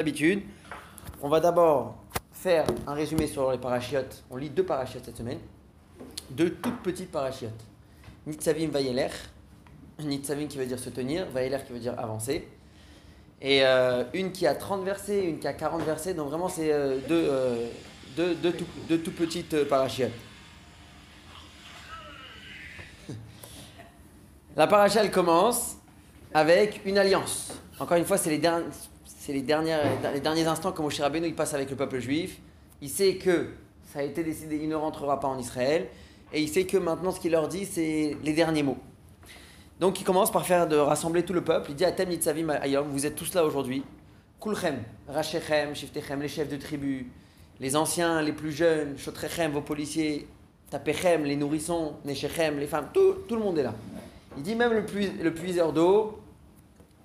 D'habitude, on va d'abord faire un résumé sur les parachiotes. On lit deux parachiotes cette semaine, deux toutes petites parachiotes. Nitzavim Vayeler, Nitzavim qui veut dire se tenir, Vayeler qui veut dire avancer. Et euh, une qui a 30 versets, une qui a 40 versets, donc vraiment c'est euh, deux, euh, deux, deux, tout, deux petites euh, parachiotes. La paracha elle commence avec une alliance. Encore une fois, c'est les, derniers, c'est les, derniers instants que Moshe Rabbeinu il passe avec le peuple juif. Il sait que ça a été décidé, il ne rentrera pas en Israël. Et il sait que maintenant, ce qu'il leur dit, c'est les derniers mots. Donc il commence par faire de rassembler tout le peuple. Il dit Atem Nitzavim Ayom, vous êtes tous là aujourd'hui. Kulchem, Rachechem, Shiftechem, les chefs de tribu, les anciens, les plus jeunes, Shotrechem, vos policiers, Tapechem, les nourrissons, Neshechem, les femmes, tout, tout le monde est là. Il dit même le puiseur d'eau,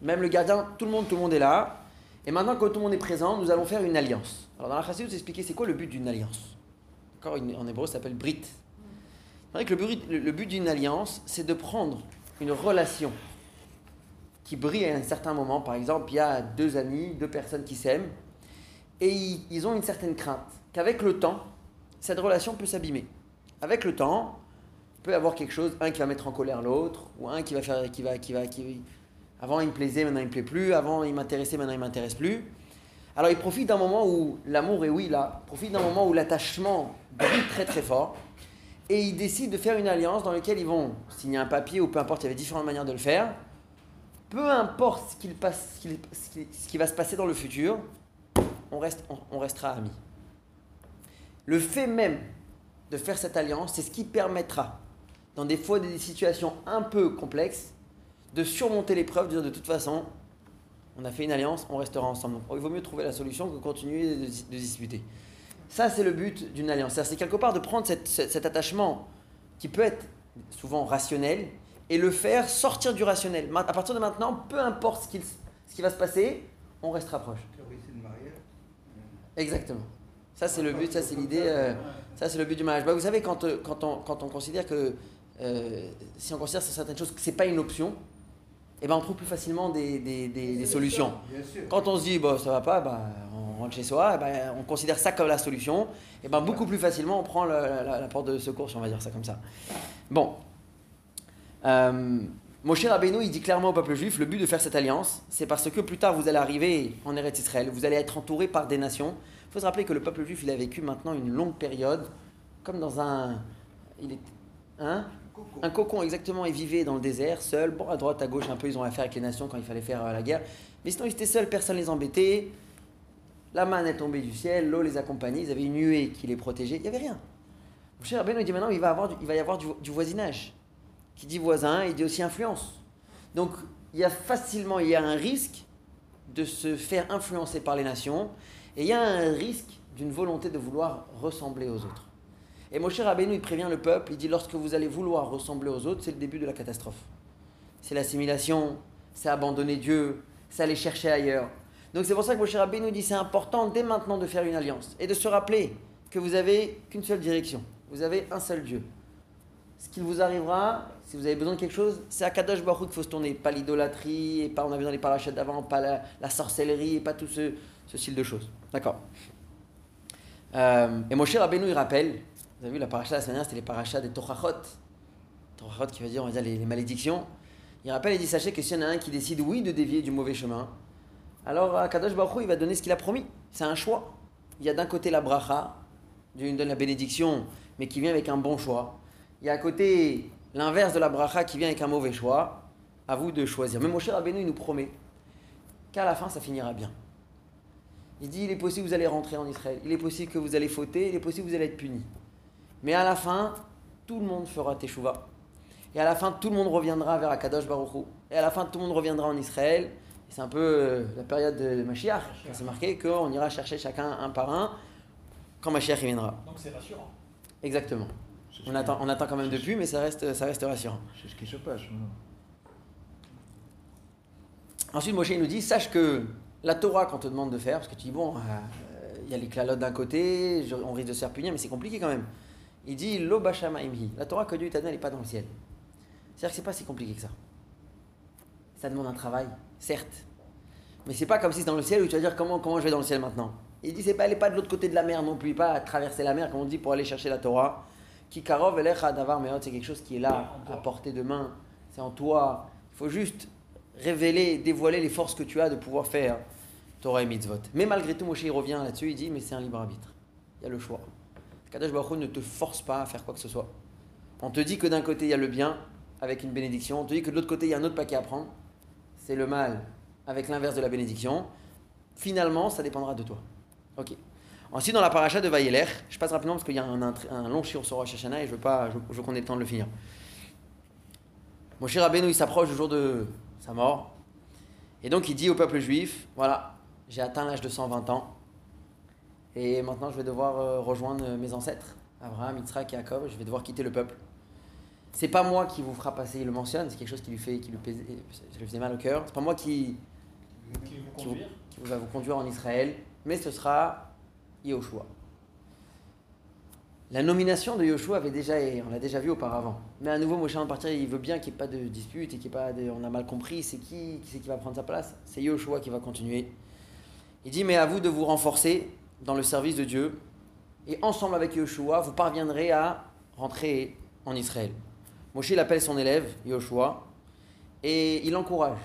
même le gardien, tout le monde, tout le monde est là. Et maintenant que tout le monde est présent, nous allons faire une alliance. Alors dans la Chassidut, c'est expliqué c'est quoi le but d'une alliance? D'accord En hébreu, ça s'appelle Brit. C'est vrai que le but, d'une alliance, c'est de prendre une relation qui brille à un certain moment. Par exemple, il y a deux amis, deux personnes qui s'aiment, et ils, ils ont une certaine crainte qu'avec le temps, cette relation peut s'abîmer. Avec le temps, il peut y avoir quelque chose, un qui va mettre en colère l'autre, ou un qui va faire, qui va, qui va, qui avant il me plaisait, maintenant il me plaît plus, avant il m'intéressait, maintenant il m'intéresse plus. Alors il profite d'un moment où l'amour est oui là, profite d'un moment où l'attachement brille très très fort, et ils décident de faire une alliance dans laquelle ils vont signer un papier ou peu importe, il y avait différentes manières de le faire. Peu importe ce, passe, ce, qui, va se passer dans le futur, on, on restera amis. Le fait même de faire cette alliance, c'est ce qui permettra, dans des fois des situations un peu complexes, de surmonter l'épreuve, de dire de toute façon, on a fait une alliance, on restera ensemble. Donc, il vaut mieux trouver la solution que continuer de, de disputer. Ça, c'est le but d'une alliance. C'est quelque part de prendre cette- cet, cet attachement qui peut être souvent rationnel et le faire sortir du rationnel. À partir de maintenant, peu importe ce, ce qui va se passer, on restera proche. Exactement. Ça, c'est le but, ça, c'est l'idée. euh, ça, c'est le but du mariage. Bah, vous savez, quand, euh, quand, on, quand on considère que. euh, si on considère certaines choses que c'est pas une option, eh ben, on trouve plus facilement des, des- des- des solutions. Quand on se dit, bon, ça va pas, bah, on rentre chez soi, eh ben, on considère ça comme la solution, et ben, beaucoup plus facilement on prend la, la- la porte de secours, si on va dire ça comme ça. Bon. Euh, Moshe Rabbeinu, il dit clairement au peuple juif, le but de faire cette alliance, c'est parce que plus tard vous allez arriver en Eretz Israël, vous allez être entouré par des nations. Il faut se rappeler que le peuple juif, il a vécu maintenant une longue période, comme dans un... Il est, hein Un cocon, exactement, ils vivaient dans le désert, seuls. Bon, à droite, à gauche, un peu, ils ont affaire avec les nations quand il fallait faire euh, la guerre. Mais sinon, ils étaient seuls, personne les embêtait. La manne est tombée du ciel, l'eau les accompagnait, ils avaient une nuée qui les protégeait, il n'y avait rien. Mon cher Rabbeinu, dit maintenant, il va, y avoir du voisinage. Qui dit voisin, il dit aussi influence. Donc, il y a facilement, il y a un risque de se faire influencer par les nations, et il y a un risque d'une volonté de vouloir ressembler aux autres. Et Moshe Rabbeinu, il prévient le peuple, il dit lorsque vous allez vouloir ressembler aux autres, c'est le début de la catastrophe. C'est l'assimilation, c'est abandonner Dieu, c'est aller chercher ailleurs. Donc c'est pour ça que Moshe Rabbeinu dit c'est important dès maintenant de faire une alliance et de se rappeler que vous avez qu'une seule direction, vous avez un seul Dieu. Ce qu'il vous arrivera, si vous avez besoin de quelque chose, c'est à Kadosh Baruch qu'il faut se tourner, pas l'idolâtrie, et pas, on a vu dans les parachutes d'avant, pas la, sorcellerie, et pas tout ce, ce style de choses. D'accord. Euh, et Moshe Rabbeinu, il rappelle, vous avez vu la paracha la semaine dernière, c'était les parachas des Torachot. Torachot qui veut dire, on va dire, les, malédictions. Il rappelle et dit, sachez que s'il y en a un qui décide, oui, de dévier du mauvais chemin, alors Kadosh Baruch Hu, il va donner ce qu'il a promis. C'est un choix. Il y a d'un côté la bracha, Dieu nous donne la bénédiction, mais qui vient avec un bon choix. Il y a à côté l'inverse de la bracha qui vient avec un mauvais choix. À vous de choisir. Mais Moshe Rabbeinu, il nous promet qu'à la fin, ça finira bien. Il dit, il est possible que vous allez rentrer en Israël, il est possible que vous allez fauter, il est possible que vous allez être puni. Mais à la fin, tout le monde fera teshuva. Et à la fin, tout le monde reviendra vers Akadosh Baruch Hu. Et à la fin, tout le monde reviendra en Israël. C'est un peu euh, la période de Mashiach. C'est marqué qu'on ira chercher chacun un par un quand Mashiach il viendra. Donc c'est rassurant. Exactement. On attend, on attend quand même depuis, mais ça reste, ça reste rassurant. C'est ce qui se passe. Ensuite, Moshe nous dit sache que la Torah, qu'on te demande de faire, parce que tu dis bon, euh, euh, il y a les clalotes d'un côté, je- on risque de se faire punir, mais c'est compliqué quand même. Il dit. La Torah que Dieu t'a donnée, elle n'est pas dans le ciel. C'est-à-dire que c'est pas si compliqué que ça. Ça demande un travail, certes. Mais c'est pas comme si c'est dans le ciel où tu vas dire comment, comment je vais dans le ciel maintenant? Il dit c'est pas, elle n'est pas de l'autre côté de la mer non plus, pas à traverser la mer, comme on dit, pour aller chercher la Torah. Kikarov davar meot, c'est quelque chose qui est là, à portée de main. C'est en toi. Il faut juste révéler, dévoiler les forces que tu as de pouvoir faire Torah et mitzvot. Mais malgré tout, Moshe il revient là-dessus, il dit mais c'est un libre arbitre. Il y a le choix. Kadosh Baruch ne te force pas à faire quoi que ce soit. On te dit que d'un côté il y a le bien avec une bénédiction, on te dit que de l'autre côté il y a un autre paquet à prendre. C'est le mal avec l'inverse de la bénédiction. Finalement, ça dépendra de toi. Ok. Ensuite, dans la paracha de Vayeler, je passe rapidement parce qu'il y a un, long shiur sur Rosh Hashanah et je veux, pas, je, veux qu'on ait le temps de le finir. Mon cher Rabbeinu, il s'approche du jour de sa mort. Et donc, il dit au peuple juif Voilà, j'ai atteint l'âge de 120 ans. Et maintenant, je vais devoir euh, rejoindre mes ancêtres, Abraham, Yitzhak et Jacob. Je vais devoir quitter le peuple. C'est pas moi qui vous fera passer, il le mentionne, c'est quelque chose qui lui fait, qui lui, faisait mal au cœur. C'est pas moi qui, qui, vous, qui, va vous conduire en Israël, mais ce sera Yoshua. La nomination de Yoshua avait déjà, on l'a déjà vu auparavant. Mais à nouveau, Moshe en partir, il veut bien qu'il n'y ait pas de dispute et qu'il pas de, on a mal compris. C'est qui, qui c'est qui va prendre sa place? C'est Yoshua qui va continuer. Il dit mais à vous de vous renforcer dans le service de Dieu et ensemble avec Yoshua, vous parviendrez à rentrer en Israël. Moshe il appelle son élève Yoshua et il l'encourage.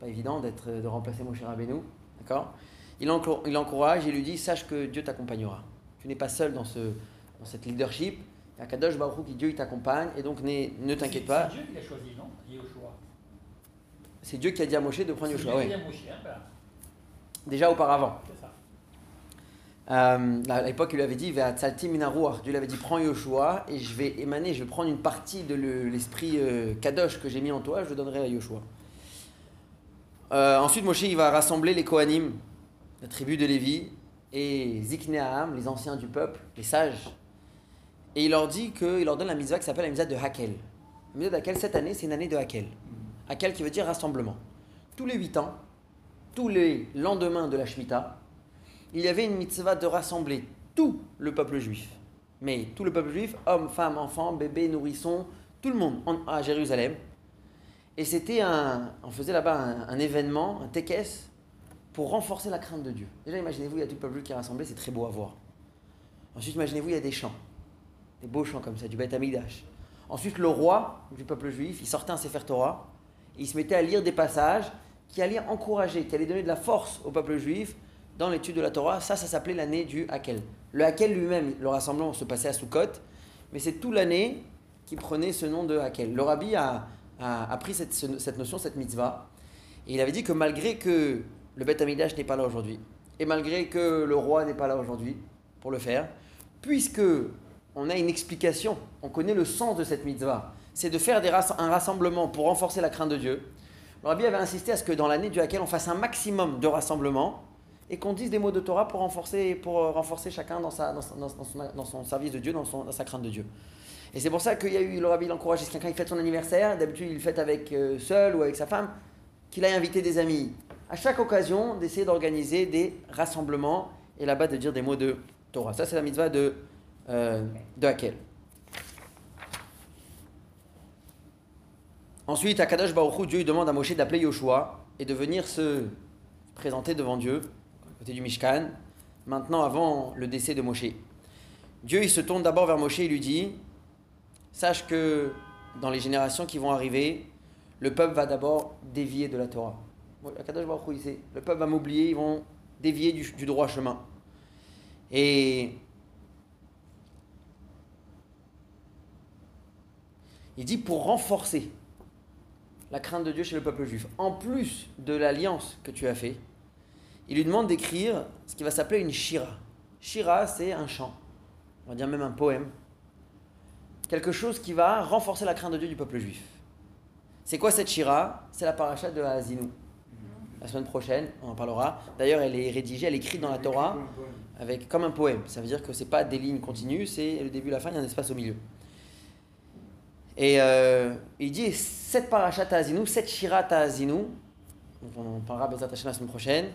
Pas évident d'être de remplacer Moshe Rabbeinu, d'accord? Il, l'encourage et lui dit sache que Dieu t'accompagnera. Tu n'es pas seul dans ce dans cette leadership. Il y a Kadosh Baruch qui Dieu il t'accompagne et donc ne t'inquiète pas. C'est Dieu qui a choisi, non? Yoshua? C'est Dieu qui a dit à Moshe de prendre Yoshua. Oui. Hein, Déjà auparavant. Euh, à l'époque, il lui avait dit Dieu lui avait dit Prends Yoshua et je vais émaner, je vais prendre une partie de l'esprit euh, Kadosh que j'ai mis en toi, je le donnerai à Yoshua. Euh, ensuite, Moshe il va rassembler les Kohanim, la tribu de Lévi, et Zikneaham, les anciens du peuple, les sages. Et il leur dit qu'il leur donne la mitzvah qui s'appelle la mitzvah de Hakel. La mitzvah de Hakel, cette année, c'est une année de Hakel. Hakel qui veut dire rassemblement. Tous les huit ans, tous les lendemains de la Shemitah, il y avait une mitzvah de rassembler tout le peuple juif. Mais tout le peuple juif, hommes, femmes, enfants, bébés, nourrissons, tout le monde à Jérusalem. Et c'était un, on faisait là-bas un, événement, un tekes, pour renforcer la crainte de Dieu. Déjà, imaginez-vous, il y a tout le peuple qui est rassemblé, c'est très beau à voir. Ensuite, imaginez-vous, il y a des chants, des beaux chants comme ça, du Beth Amidash. Ensuite, le roi du peuple juif, il sortait un Sefer Torah, et il se mettait à lire des passages qui allaient encourager, qui allaient donner de la force au peuple juif dans l'étude de la Torah. Ça, ça s'appelait l'année du Hakel. Le Hakel lui-même, le rassemblement se passait à Sukkot, mais c'est toute l'année qui prenait ce nom de Hakel. Le rabbi a, pris cette, notion, cette mitzvah, et il avait dit que malgré que le Beth Amidash n'est pas là aujourd'hui, et malgré que le roi n'est pas là aujourd'hui pour le faire, puisque on a une explication, on connaît le sens de cette mitzvah, c'est de faire un rassemblement pour renforcer la crainte de Dieu. Le rabbi avait insisté à ce que dans l'année du Hakel, on fasse un maximum de rassemblements et qu'on dise des mots de Torah pour renforcer, pour euh, renforcer chacun dans, sa, dans, son, service de Dieu, dans, sa crainte de Dieu. Et c'est pour ça qu'il y a eu, le rabbi l'encourage, si quelqu'un fête son anniversaire, d'habitude il le fête avec euh, seul ou avec sa femme, qu'il aille inviter des amis. À chaque occasion, d'essayer d'organiser des rassemblements et là-bas de dire des mots de Torah. Ça, c'est la mitzvah de, euh, de Hakel. Ensuite, à Kadosh Baruch Dieu demande à Moshe d'appeler Yoshua et de venir se présenter devant Dieu du Mishkan, maintenant avant le décès de Moshe. Dieu, il se tourne d'abord vers Moshe et lui dit Sache que dans les générations qui vont arriver, le peuple va d'abord dévier de la Torah. Le peuple va m'oublier, ils vont dévier du, du droit chemin. Et il dit pour renforcer la crainte de Dieu chez le peuple juif, en plus de l'alliance que tu as fait, il lui demande d'écrire ce qui va s'appeler une shira. Shira, c'est un chant, on va dire même un poème. Quelque chose qui va renforcer la crainte de Dieu du peuple juif. C'est quoi cette shira? C'est la paracha de Hazinou. La semaine prochaine, on en parlera. D'ailleurs, elle est rédigée, elle est écrite dans la Torah avec comme un poème. Ça veut dire que c'est pas des lignes continues, c'est le début, la fin, il y a un espace au milieu. Et euh, il dit cette paracha Hazinou, cette shira Hazinou, on en parlera la semaine prochaine,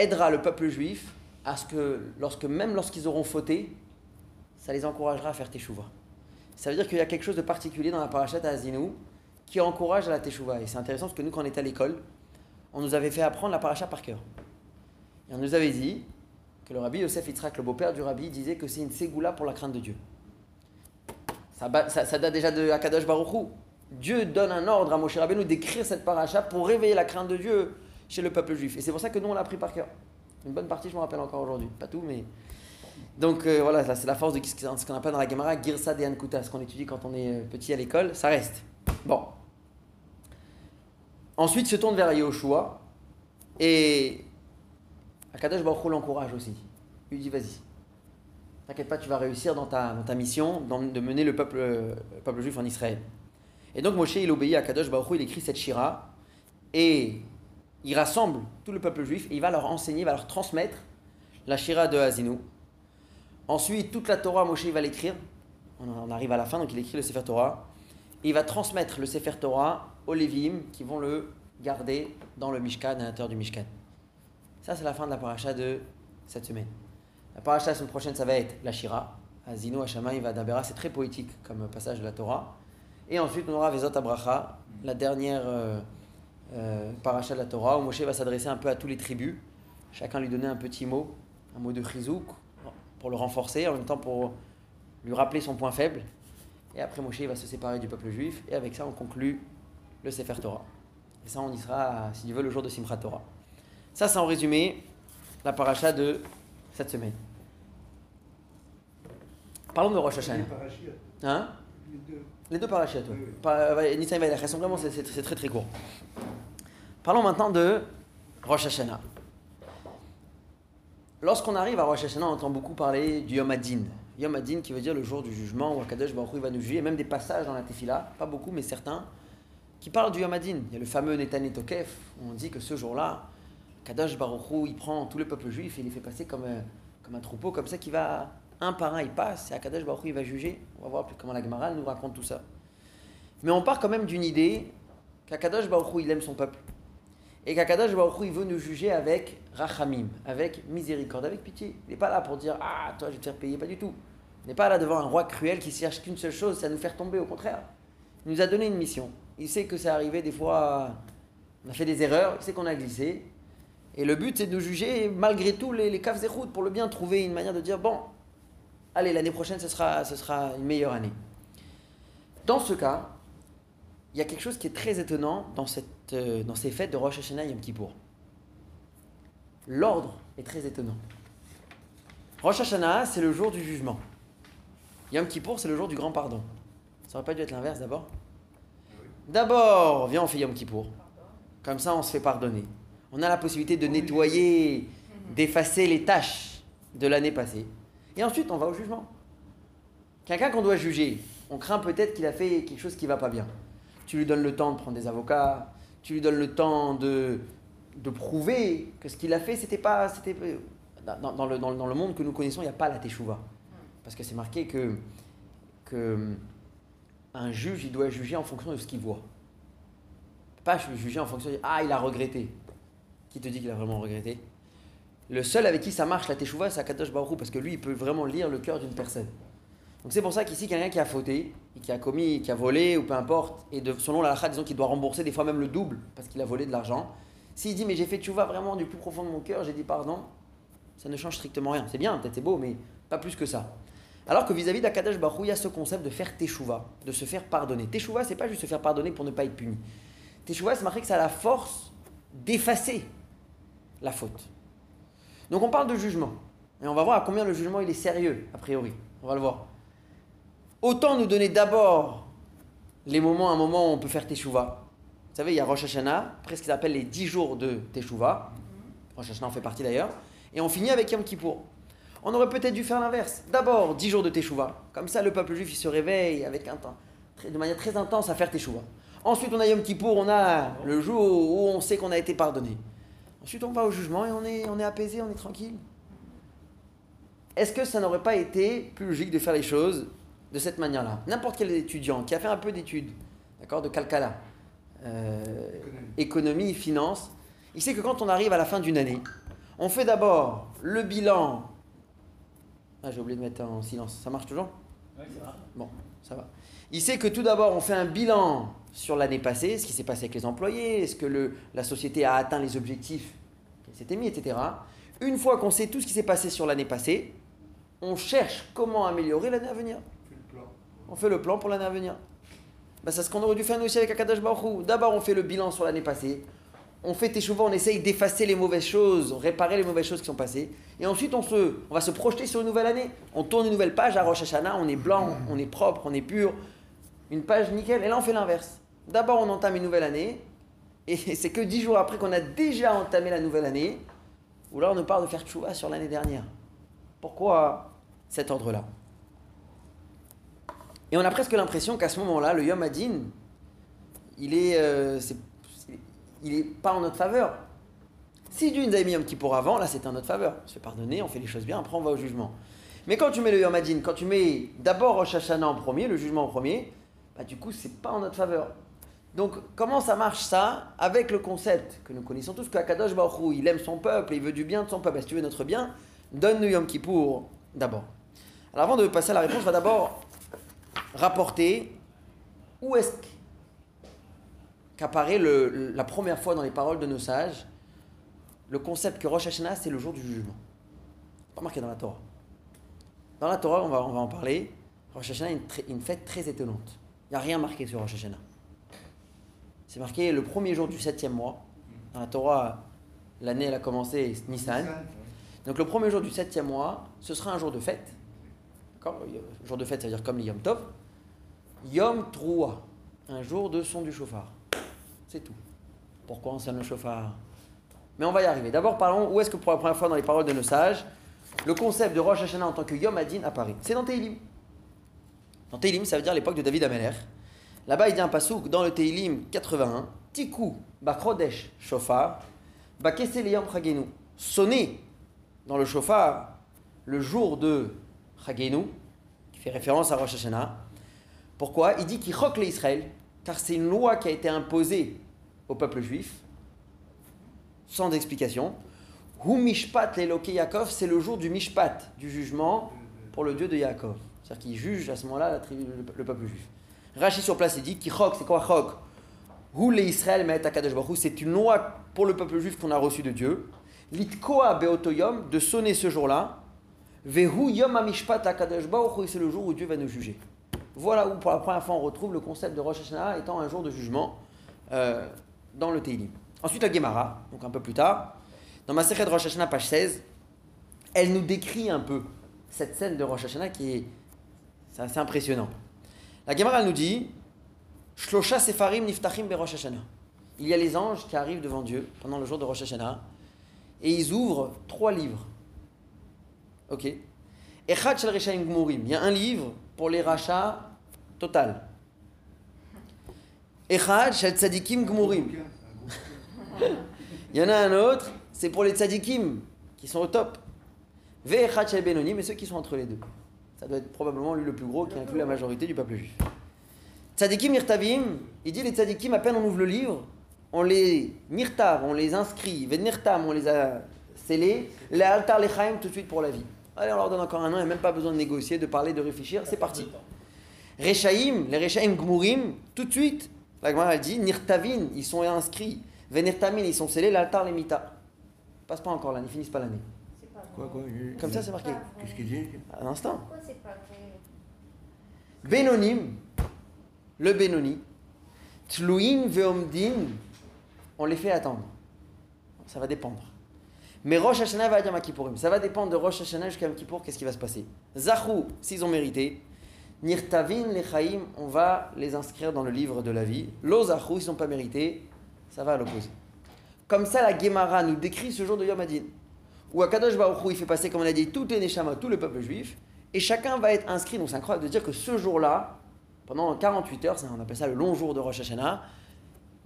aidera le peuple juif à ce que, lorsque, même lorsqu'ils auront fauté, ça les encouragera à faire teshuva. Ça veut dire qu'il y a quelque chose de particulier dans la parachat à Azinou qui encourage à la teshuva. Et c'est intéressant parce que nous, quand on est à l'école, on nous avait fait apprendre la paracha par cœur. Et on nous avait dit que le rabbi Yosef Yitzhak, le beau-père du rabbi, disait que c'est une ségoula pour la crainte de Dieu. Ça, date déjà de Akadosh Baruch Hu. Dieu donne un ordre à Moshe Rabbeinu d'écrire cette paracha pour réveiller la crainte de Dieu chez le peuple juif. Et c'est pour ça que nous, on l'a appris par cœur. Une bonne partie, je me rappelle encore aujourd'hui. Pas tout, mais... Donc euh, voilà, c'est la force de ce qu'on appelle dans la Gemara Girsa de Yankuta, ce qu'on étudie quand on est euh, petit à l'école, ça reste. Bon. Ensuite, se tourne vers Yahushua et Akadosh Baruch l'encourage aussi. Il lui dit vas-y, t'inquiète pas, tu vas réussir dans ta, dans ta mission dans- de mener le peuple, le peuple juif en Israël. Et donc Moshe, il obéit à Akadosh Baruch il écrit cette shira et il rassemble tout le peuple juif et il va leur enseigner, il va leur transmettre la shira de Hazinu. Ensuite, toute la Torah, Moshe il va l'écrire. On arrive à la fin, donc il écrit le Sefer Torah. Et il va transmettre le Sefer Torah aux Lévim qui vont le garder dans le Mishkan, à l'intérieur du Mishkan. Ça, c'est la fin de la paracha de cette semaine. La paracha la semaine prochaine, ça va être la Shira. Azino Hashamayim Vadabera, c'est très poétique comme passage de la Torah. Et ensuite, on aura Vezot Abracha, la dernière euh, euh, paracha de la Torah, où Moshe va s'adresser un peu à tous les tribus. Chacun lui donner un petit mot, un mot de chizouk, pour le renforcer, en même temps pour lui rappeler son point faible. Et après, Moshe va se séparer du peuple juif. Et avec ça, on conclut le Sefer Torah. Et ça, on y sera, si Dieu veut, le jour de Simchat Torah. Ça, c'est en résumé la paracha de cette semaine. Parlons de Rosh Hashanah. Hein les deux. les deux parachutes. Oui, oui. Par- ouais, Nissan et Vaïlach, elles sont vraiment, c'est très très court. Parlons maintenant de Rosh Hashanah. Lorsqu'on arrive à Rosh Hashanah, on entend beaucoup parler du Yom Adin. Yom Adin qui veut dire le jour du jugement où Akadosh Baruch Hu va nous juger. A même des passages dans la Tefila, pas beaucoup mais certains, qui parlent du Yom Adin. Il y a le fameux Netan et où on dit que ce jour-là, Kadosh Baruch Hu, il prend tout le peuple juif et il les fait passer comme, euh, un troupeau, comme ça qui va, un par un, il passe, et Akadosh Baruch Hu, il va juger. On va voir plus comment la Gemara nous raconte tout ça. Mais on part quand même d'une idée qu'Akadosh Baruch Hu, il aime son peuple. Et qu'Akadosh Baruch Hu, il veut nous juger avec rachamim, avec miséricorde, avec pitié. Il n'est pas là pour dire Ah, toi, je vais te faire payer, pas du tout. Il n'est pas là devant un roi cruel qui cherche qu'une seule chose, c'est à nous faire tomber. Au contraire, il nous a donné une mission. Il sait que c'est arrivé des fois, on a fait des erreurs, il sait qu'on a glissé. Et le but, c'est de juger malgré tout les, les et routes pour le bien, trouver une manière de dire Bon, allez, l'année prochaine, ce sera une meilleure année. Dans ce cas, il y a quelque chose qui est très étonnant euh, dans ces fêtes de Rosh Hashanah et Yom Kippour. L'ordre est très étonnant. Rosh Hashanah, c'est le jour du jugement. Yom Kippour, c'est le jour du grand pardon. Ça aurait pas dû être l'inverse d'abord D'abord, viens, on fait Yom Kippour. Comme ça, on se fait pardonner. On a la possibilité de nettoyer, d'effacer les tâches de l'année passée. Et ensuite, on va au jugement. Quelqu'un qu'on doit juger, on craint peut-être qu'il a fait quelque chose qui va pas bien. Tu lui donnes le temps de prendre des avocats, tu lui donnes le temps de, prouver que ce qu'il a fait, c'était pas. C'était, dans, dans le, monde que nous connaissons, il n'y a pas la teshuva. Parce que c'est marqué que, que un juge, il doit juger en fonction de ce qu'il voit. Pas juger en fonction de Ah, il a regretté. Qui te dit qu'il a vraiment regretté? Le seul avec qui ça marche la teshuva, c'est Akadosh Baruch parce que lui, il peut vraiment lire le cœur d'une personne. Donc c'est pour ça qu'ici, quelqu'un qui a fauté, qui a commis, qui a volé, ou peu importe, et selon la disons qu'il doit rembourser des fois même le double, parce qu'il a volé de l'argent, s'il dit, mais j'ai fait teshuva vraiment du plus profond de mon cœur, j'ai dit pardon, ça ne change strictement rien. C'est bien, peut-être c'est beau, mais pas plus que ça. Alors que vis-à-vis d'Akadosh Baruch Hu, il y a ce concept de faire teshuva, de se faire pardonner. Teshuva, c'est pas juste se faire pardonner pour ne pas être puni. Teshuva, c'est marqué que ça a la force d'effacer la faute. Donc on parle de jugement. Et on va voir à combien le jugement il est sérieux, a priori. On va le voir. Autant nous donner d'abord les moments, un moment où on peut faire Teshuvah. Vous savez, il y a Rosh Hashanah, après ce qu'ils appellent les 10 jours de Teshuvah. Rosh Hashanah en fait partie d'ailleurs. Et on finit avec Yom Kippour. On aurait peut-être dû faire l'inverse. D'abord 10 jours de Teshuvah. Comme ça, le peuple juif il se réveille avec un temps, de manière très intense à faire Teshuvah. Ensuite, on a Yom Kippour, on a le jour où on sait qu'on a été pardonné. Ensuite, on va au jugement et on est, on est apaisé, on est tranquille. Est-ce que ça n'aurait pas été plus logique de faire les choses de cette manière-là N'importe quel étudiant qui a fait un peu d'études, d'accord, de calcala, euh, Économie. finance, il sait que quand on arrive à la fin d'une année, on fait d'abord le bilan. Ah, j'ai oublié de mettre en silence. Ça marche toujours? Bon, ça va. Il sait que tout d'abord, on fait un bilan sur l'année passée, ce qui s'est passé avec les employés, est-ce que le, la société a atteint les objectifs qu'elle s'était mis, etc. Une fois qu'on sait tout ce qui s'est passé sur l'année passée, on cherche comment améliorer l'année à venir. On fait le plan pour l'année à venir. Ben, c'est ce qu'on aurait dû faire nous aussi avec Akadash Baruch D'abord, on fait le bilan sur l'année passée. On fait souvent, on essaye d'effacer les mauvaises choses, réparer les mauvaises choses qui sont passées. Et ensuite, on, se, on va se projeter sur une nouvelle année. On tourne une nouvelle page à Rosh Hashanah, on est blanc, on est propre, on est pur. Une page nickel. Et là, on fait l'inverse. D'abord, on entame une nouvelle année. Et c'est que dix jours après qu'on a déjà entamé la nouvelle année, où là, on nous parle de faire tchouva sur l'année dernière. Pourquoi cet ordre-là? Et on a presque l'impression qu'à ce moment-là, le Yom Adin, il est, euh, il est pas en notre faveur. Si Dieu nous avait mis avant, là c'est en notre faveur. On se fait pardonner, on fait les choses bien, après on va au jugement. Mais quand tu mets le Yom Adin, quand tu mets d'abord Rosh Hashanah en premier, le jugement en premier, bah, du coup c'est pas en notre faveur. Donc comment ça marche ça avec le concept que nous connaissons tous que Akadosh Baruch Hu, il aime son peuple, et il veut du bien de son peuple. Bah, si tu veux notre bien, donne-nous Yom Kippour d'abord. Alors avant de passer à la réponse, on va d'abord rapporter où est-ce qu'apparaît la première fois dans les paroles de nos sages le concept que Rosh Hashanah c'est le jour du jugement. Pas marqué dans la Torah. Dans la Torah, on va, on va en parler. Rosh Hashanah est une fête très étonnante. Il n'y a rien marqué sur Rosh Hashanah. C'est marqué le premier jour du septième mois. Dans la Torah, l'année elle a commencé Nissan. Donc le premier jour du septième mois, ce sera un jour de fête. D'accord Le Jour de fête, ça veut dire comme les Yom Tov. Yom Troua, un jour de son du chauffard. C'est tout. Pourquoi on sonne le chauffard? Mais on va y arriver. D'abord, parlons où est-ce que pour la première fois dans les paroles de nos sages, le concept de Rosh Hashanah en tant que Yom Adin apparaît. C'est dans Teilim. Dans Teilim, ça veut dire l'époque de David Ameler. Là-bas, il dit un pasouk dans le Teilim 81. Tiku, Bakrodesh, Shofar, Bakesel Yom Chagenu. Sonnez dans le chauffard le jour de Chagenu, qui fait référence à Rosh Hashanah. Pourquoi? Il dit qu'il roque les Israël, car c'est une loi qui a été imposée au peuple juif, sans explication. Hu Mishpat Leloke Yaakov, c'est le jour du Mishpat, du jugement pour le Dieu de Yaakov. C'est-à-dire qu'il juge à ce moment-là le, le peuple juif. Rachid sur place, il dit qu'il c'est quoi roque Hu le Israël met Akadosh c'est une loi pour le peuple juif qu'on a reçue de Dieu. Litkoa Beotoyom, de sonner ce jour-là. C'est le jour où Dieu va nous juger. Voilà où pour la première fois on retrouve le concept de Rosh Hashanah étant un jour de jugement euh, dans le Teilim. Ensuite la Gemara, donc un peu plus tard, dans ma de Rosh Hashanah, page 16, elle nous décrit un peu cette scène de Rosh Hashanah qui est, assez impressionnant. La Gemara nous dit Shlosha Sefarim Niftachim Be Hashanah. Il y a les anges qui arrivent devant Dieu pendant le jour de Rosh Hashanah et ils ouvrent trois livres. Ok Echad Shel Reshaim Gmurim. Il y a un livre pour les rachats total. Echad Shel Tzadikim Gmurim. Il y en a un autre, c'est pour les tzadikim qui sont au top. Ve'echad Shel Benonim et ceux qui sont entre les deux. Ça doit être probablement lui le plus gros qui inclut la majorité du peuple juif. Tzadikim Mirtavim, il dit les tzadikim, à peine on ouvre le livre, on les mirtav, on les inscrit, on les a scellés, les altar lechaim tout de suite pour la vie. Allez, on leur donne encore un an, il n'y a même pas besoin de négocier, de parler, de réfléchir, c'est parti. Rechaim, les Rechaim Gmurim, tout de suite, la Gemara elle dit, Nirtavin, ils sont inscrits, Venirtamin, ils sont scellés, l'altar les mita. Passe pas encore l'année, ils finissent pas l'année. Quoi, quoi Comme ça, c'est marqué. Qu'est-ce qu'il dit À l'instant. Pourquoi c'est pas vrai Benonim, le Benoni, Tluin Veomdin, on les fait attendre. Ça va dépendre. Mais Rosh Hashanah va dire Kippourim. Ça va dépendre de Rosh Hashanah jusqu'à Yom Kippour, qu'est-ce qui va se passer. Zachou, s'ils ont mérité. Nirtavin, les on va les inscrire dans le livre de la vie. Lo Zachou, s'ils n'ont pas mérité, ça va à l'opposé. Comme ça, la Gemara nous décrit ce jour de Yom Adin. Où Akadosh Baruch Hu, il fait passer, comme on a dit, tous les Neshama, tout le peuple juif. Et chacun va être inscrit. Donc c'est incroyable de dire que ce jour-là, pendant 48 heures, on appelle ça le long jour de Rosh Hashanah,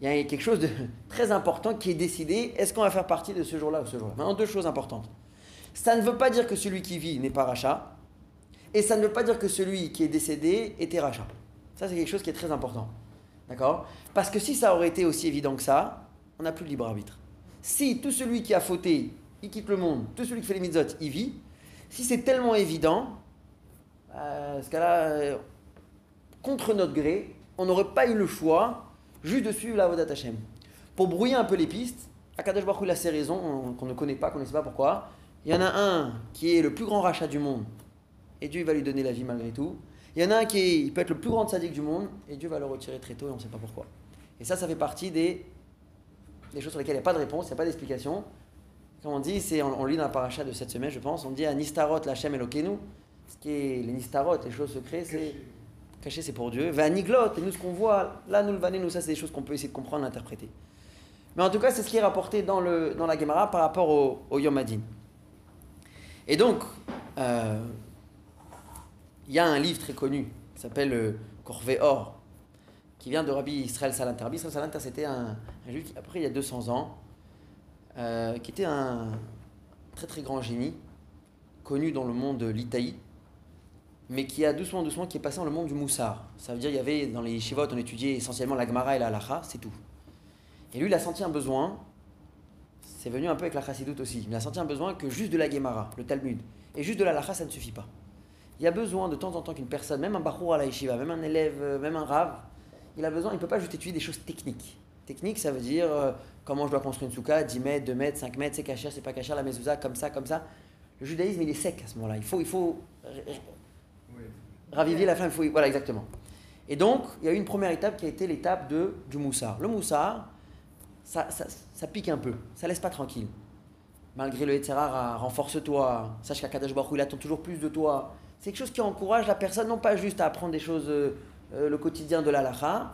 il y a quelque chose de très important qui est décidé. Est-ce qu'on va faire partie de ce jour-là ou ce jour-là? Maintenant, deux choses importantes. Ça ne veut pas dire que celui qui vit n'est pas rachat. Et ça ne veut pas dire que celui qui est décédé était rachat. Ça, c'est quelque chose qui est très important. D'accord? Parce que si ça aurait été aussi évident que ça, on n'a plus de libre arbitre. Si tout celui qui a fauté, il quitte le monde, tout celui qui fait les mitzvot, il vit, si c'est tellement évident, euh, ce cas-là, euh, contre notre gré, on n'aurait pas eu le choix juste de suivre la Vodat Hashem. Pour brouiller un peu les pistes, Akadosh Baruch il a ses raisons qu'on ne connaît pas, qu'on ne sait pas pourquoi. Il y en a un qui est le plus grand rachat du monde, et Dieu va lui donner la vie malgré tout. Il y en a un qui est, il peut être le plus grand sadique du monde, et Dieu va le retirer très tôt, et on ne sait pas pourquoi. Et ça, ça fait partie des, des choses sur lesquelles il n'y a pas de réponse, il n'y a pas d'explication. Comme on dit, c'est, on, lit dans la paracha de cette semaine, je pense, on dit à Nistarot, Lachem Elokenu, ce qui est les Nistarot, les choses secrètes, c'est caché, c'est pour Dieu. Va Niglot, et nous ce qu'on voit, là, nous le nous ça, c'est des choses qu'on peut essayer de comprendre, d'interpréter. Mais en tout cas, c'est ce qui est rapporté dans, le, dans la Gemara par rapport au, au Yom. Et donc, euh, il y a un livre très connu qui s'appelle euh, Or, qui vient de Rabbi Israël Salanter. Rabbi Israël Salanter, c'était un, un, juif, qui, après il y a 200 ans, euh, qui était un très très grand génie, connu dans le monde de l'Itaï, mais qui a doucement doucement qui est passé dans le monde du Moussar. Ça veut dire il y avait dans les Shivot, on étudiait essentiellement la Gemara et la Halacha, c'est tout. Et lui, il a senti un besoin, c'est venu un peu avec la Chassidoute aussi, il a senti un besoin que juste de la Gemara, le Talmud, et juste de la Halacha, ça ne suffit pas. Il y a besoin de temps en temps qu'une personne, même un Bachour à la Yeshiva, même un élève, même un Rav, il a besoin, il ne peut pas juste étudier des choses techniques. Technique, ça veut dire euh, comment je dois construire une souka, 10 mètres, 2 mètres, 5 mètres, c'est caché, c'est pas caché, la mezouza, comme ça, comme ça. Le judaïsme, il est sec à ce moment-là. Il faut, il faut oui. raviver la flamme. Il faut, voilà, exactement. Et donc, il y a eu une première étape qui a été l'étape de, du moussard. Le moussard, ça, pique un peu, ça laisse pas tranquille. Malgré le Etzerara, renforce-toi, sache qu'Akadash Baruch il attend toujours plus de toi. C'est quelque chose qui encourage la personne, non pas juste à apprendre des choses, euh, le quotidien de l'alacha,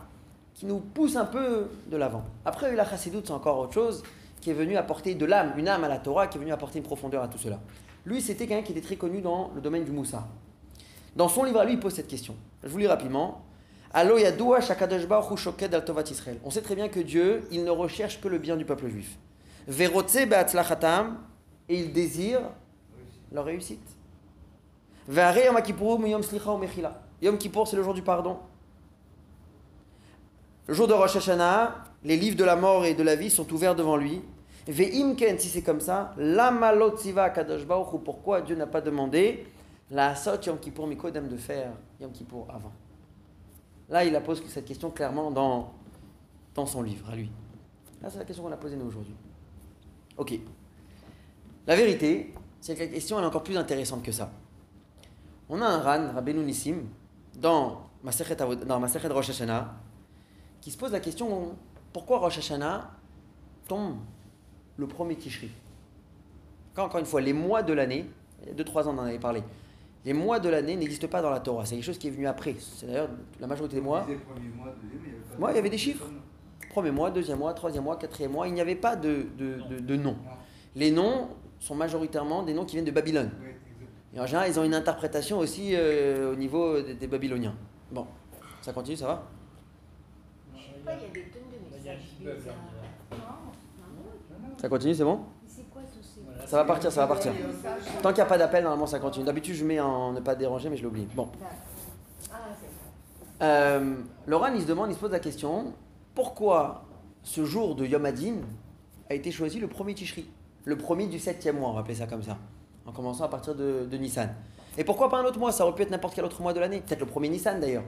qui nous pousse un peu de l'avant. Après, la chassidoute, c'est encore autre chose, qui est venu apporter de l'âme, une âme à la Torah, qui est venu apporter une profondeur à tout cela. Lui, c'était quelqu'un qui était très connu dans le domaine du Moussa. Dans son livre à lui, il pose cette question. Je vous lis rapidement. On sait très bien que Dieu, il ne recherche que le bien du peuple juif. Et il désire leur réussite. Yom Kippour, c'est le jour du pardon. Le jour de Rosh Hashanah, les livres de la mort et de la vie sont ouverts devant lui. Ve'imken, si c'est comme ça, pourquoi Dieu n'a pas demandé la sot Yom Kippour mikodem de faire Yom Kippour avant. Là, il a posé cette question clairement dans, dans son livre, à lui. Là, c'est la question qu'on a posée nous aujourd'hui. Ok. La vérité, c'est que la question est encore plus intéressante que ça. On a un Ran, Rabbeinu Nissim, dans Masechet, dans Masechet Rosh Hashanah, qui se pose la question pourquoi Rosh Hashanah tombe le premier Tishri? Quand, encore une fois, les mois de l'année, il y a 2-3 ans on en avait parlé, les mois de l'année n'existent pas dans la Torah. C'est quelque chose qui est venu après. C'est d'ailleurs la majorité des mois. Moi, il y avait des chiffres. Premier mois, deuxième mois, troisième mois, quatrième mois. Il n'y avait pas de, de, de, noms. Les noms sont majoritairement des noms qui viennent de Babylone. Et en général, ils ont une interprétation aussi euh, au niveau des, des, Babyloniens. Bon, ça continue, ça va? Il y a des tonnes de messages. Ça continue, c'est bon? Ça va partir, ça va partir. Tant qu'il n'y a pas d'appel, normalement ça continue. D'habitude, je mets en ne pas déranger, mais je l'oublie. Bon. Euh, Laurent, il se demande, il se pose la question pourquoi ce jour de Yom Adin a été choisi le premier Tishri? Le premier du septième mois, on va appeler ça comme ça. En commençant à partir de, de Nissan. Et pourquoi pas un autre mois? Ça aurait pu être n'importe quel autre mois de l'année. Peut-être le premier Nissan d'ailleurs.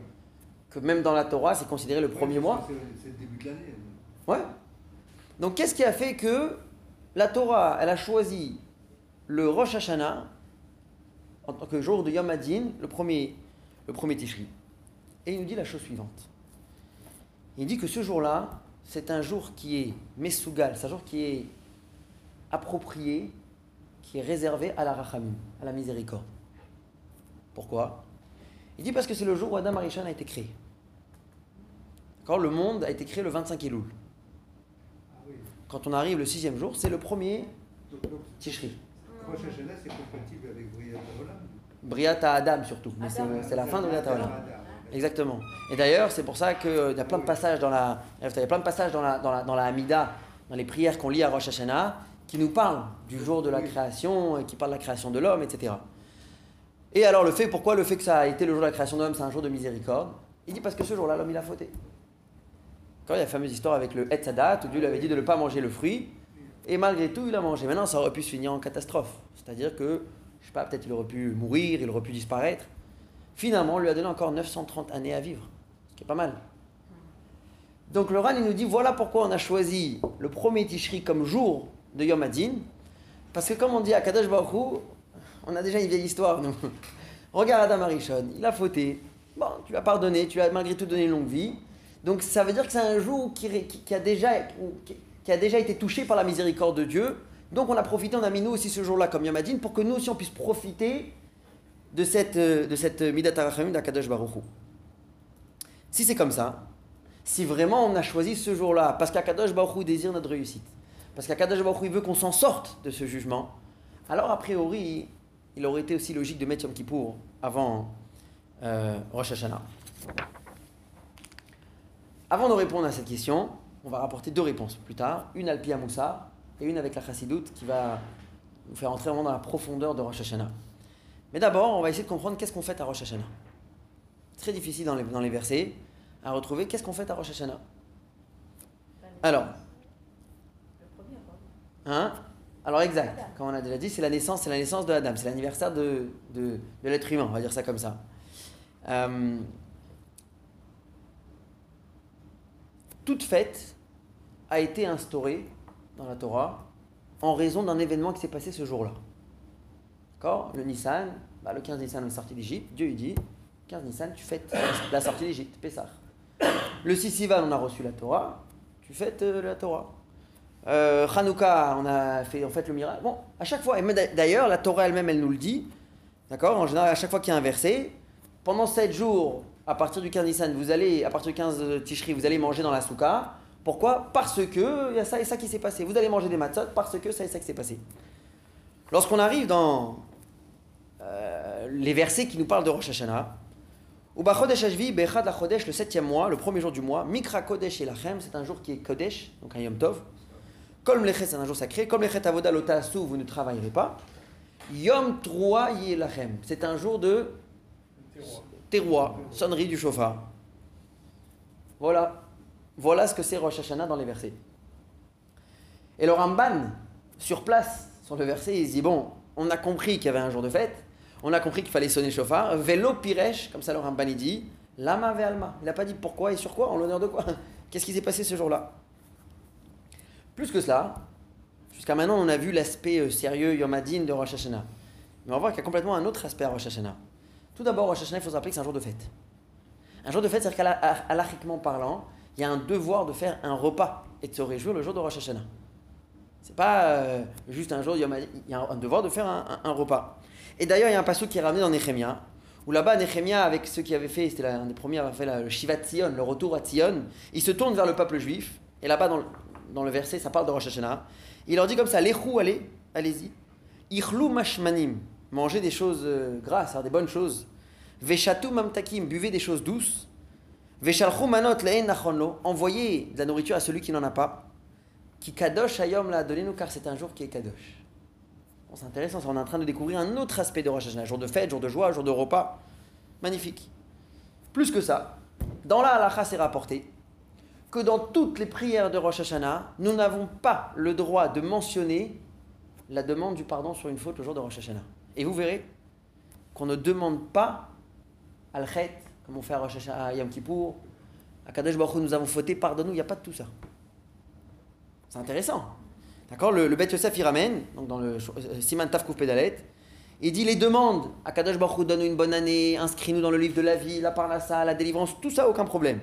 Que même dans la Torah, c'est considéré le premier mois. C'est le début de l'année. Ouais. Donc qu'est-ce qui a fait que la Torah, elle a choisi le Rosh Hashanah en tant que jour de Yom Adin, le premier, le Tishri. Et il nous dit la chose suivante. Il dit que ce jour-là, c'est un jour qui est Mesougal, c'est un jour qui est approprié, qui est réservé à la Rachamim, à la miséricorde. Pourquoi? Il dit parce que c'est le jour où Adam Arishan a été créé. Quand le monde a été créé le 25 Elul. Quand on arrive le sixième jour, c'est le premier Tishri. Rosh Hashanah, c'est compatible avec Adam surtout, mais c'est la fin de Briat Olam. Exactement. Et d'ailleurs, c'est pour ça qu'il y a plein de passages dans la, il y a plein de passages dans la, dans la, dans la Hamida, dans les prières qu'on lit à Rosh Hashanah, qui nous parlent du jour de la création, et qui parlent de la création de l'homme, etc. Et alors, le fait, pourquoi le fait que ça a été le jour de la création de l'homme, c'est un jour de miséricorde? Il dit parce que ce jour-là, l'homme, il a fauté. Quand il y a la fameuse histoire avec le Etzadat, où Dieu lui avait dit de ne pas manger le fruit, et malgré tout, il a mangé. Maintenant, ça aurait pu se finir en catastrophe. C'est-à-dire que, je sais pas, peut-être il aurait pu mourir, il aurait pu disparaître. Finalement, on lui a donné encore 930 années à vivre, ce qui est pas mal. Donc le Ran, il nous dit voilà pourquoi on a choisi le premier Tishri comme jour de Yom Adin. Parce que comme on dit à Kadosh Baruch on a déjà une vieille histoire, nous. Regarde Adam Arishon, il a fauté. Bon, tu l'as pardonné, tu as malgré tout donné une longue vie. Donc ça veut dire que c'est un jour qui, a déjà, qui, a déjà été touché par la miséricorde de Dieu. Donc on a profité, on a mis nous aussi ce jour-là comme Yom Adin pour que nous aussi on puisse profiter de cette, euh, de cette Midat HaRachamim d'Akadosh Baruch Hu. Si c'est comme ça, si vraiment on a choisi ce jour-là, parce qu'Akadosh Baruch Hu désire notre réussite, parce qu'Akadosh Baruch Hu il veut qu'on s'en sorte de ce jugement, alors a priori, il aurait été aussi logique de mettre Yom Kippour avant euh, Rosh Hashanah. Avant de répondre à cette question, on va rapporter deux réponses plus tard, une al Moussa et une avec la Chassidoute qui va nous faire entrer vraiment dans la profondeur de Rosh Hashanah. Mais d'abord, on va essayer de comprendre qu'est-ce qu'on fait à Rosh Hashanah. Très difficile dans les, versets à retrouver qu'est-ce qu'on fait à Rosh Hashanah? Alors. Hein? Alors exact, comme on a déjà dit, c'est la naissance, c'est la naissance de Adam, c'est l'anniversaire de, de, de l'être humain, on va dire ça comme ça. Euh, toute fête a été instaurée dans la Torah en raison d'un événement qui s'est passé ce jour-là. D'accord? Le Nissan, bah, le 15 Nissan, on est sorti d'Égypte, Dieu il dit, 15 Nissan, tu fêtes la sortie d'Égypte, Pessah. Le 6 Sivan, on a reçu la Torah, tu fêtes euh, la Torah. Euh, Hanouka, on a fait fait le miracle. Bon, à chaque fois, et d'ailleurs, la Torah elle-même, elle nous le dit. D'accord? En général, à chaque fois qu'il y a un verset, pendant 7 jours, à partir du 15 Nissan, vous allez, à partir du 15 Tishri, vous allez manger dans la souka. Pourquoi? Parce que il y a ça et ça qui s'est passé. Vous allez manger des matzot parce que ça et ça qui s'est passé. Lorsqu'on arrive dans euh, les versets qui nous parlent de Rosh Hashanah, ou Chodesh Hashvi, Bechad la Chodesh, le septième mois, le premier jour du mois, Mikra Kodesh Elachem, c'est un jour qui est Kodesh, donc un Yom Tov. Kol Mlechet, c'est un jour sacré. Kol Mlechet Avoda Lotasu, vous ne travaillerez pas. Yom Troa Yelachem, c'est un jour de terroir, sonnerie du chauffard. Voilà. Voilà ce que c'est Rosh Hashanah dans les versets. Et le Ramban, sur place, sur le verset, il dit bon, on a compris qu'il y avait un jour de fête, on a compris qu'il fallait sonner le chauffard. Velo Piresh, comme ça le Ramban il dit, Lama Ve'alma. Il n'a pas dit pourquoi et sur quoi, en l'honneur de quoi? Qu'est-ce qui s'est passé ce jour-là? Plus que cela, jusqu'à maintenant on a vu l'aspect euh, sérieux Yom Hadin de Rosh Hashanah. Mais on va voir qu'il y a complètement un autre aspect à Rosh Hashanah. Tout d'abord, Rosh Hashanah, il faut se rappeler que c'est un jour de fête. Un jour de fête, c'est-à-dire qu'alachiquement parlant, il y a un devoir de faire un repas et de se réjouir le jour de Rosh Hashanah. C'est pas euh, juste un jour, il y a un devoir de faire un, repas. Et d'ailleurs, il y a un passage qui est ramené dans Nehemia, où là-bas, Nehemia, avec ceux qui avaient fait, c'était l'un des premiers à fait la- le Shiva Tzion, le retour à Tzion, il se tourne vers le peuple juif, et là-bas, dans le, dans le verset, ça parle de Rosh Hashanah, il leur dit comme ça, Lechou, allez, allez-y, Ichlou mashmanim, mangez des choses euh, grasses, hein, des bonnes choses, Veshatu mamtakim, buvez des choses douces, Veshalchou manot nachonlo, envoyez de la nourriture à celui qui n'en a pas, qui kadosh ayom l'a donné nous car c'est un jour qui est kadosh. Intéressant, ça, on est en train de découvrir un autre aspect de Rosh Hashanah, jour de fête, jour de joie, jour de repas. Magnifique. Plus que ça, dans la halakha c'est rapporté que dans toutes les prières de Rosh Hashanah, nous n'avons pas le droit de mentionner la demande du pardon sur une faute le jour de Rosh Hashanah. Et vous verrez qu'on ne demande pas al-khet, comme on fait à Rosh Hashanah, à Yom Kippour, à Kadesh Baruch nous avons fauté, pardonne-nous, il n'y a pas de tout ça. C'est intéressant. D'accord? Le, le Bet Yosef, il ramène, donc dans le euh, Siman Tafkouf Pedalet, il dit les demandes à Kadosh Baruch donne-nous une bonne année, inscris-nous dans le livre de la vie, la parnassa, la délivrance, tout ça, aucun problème.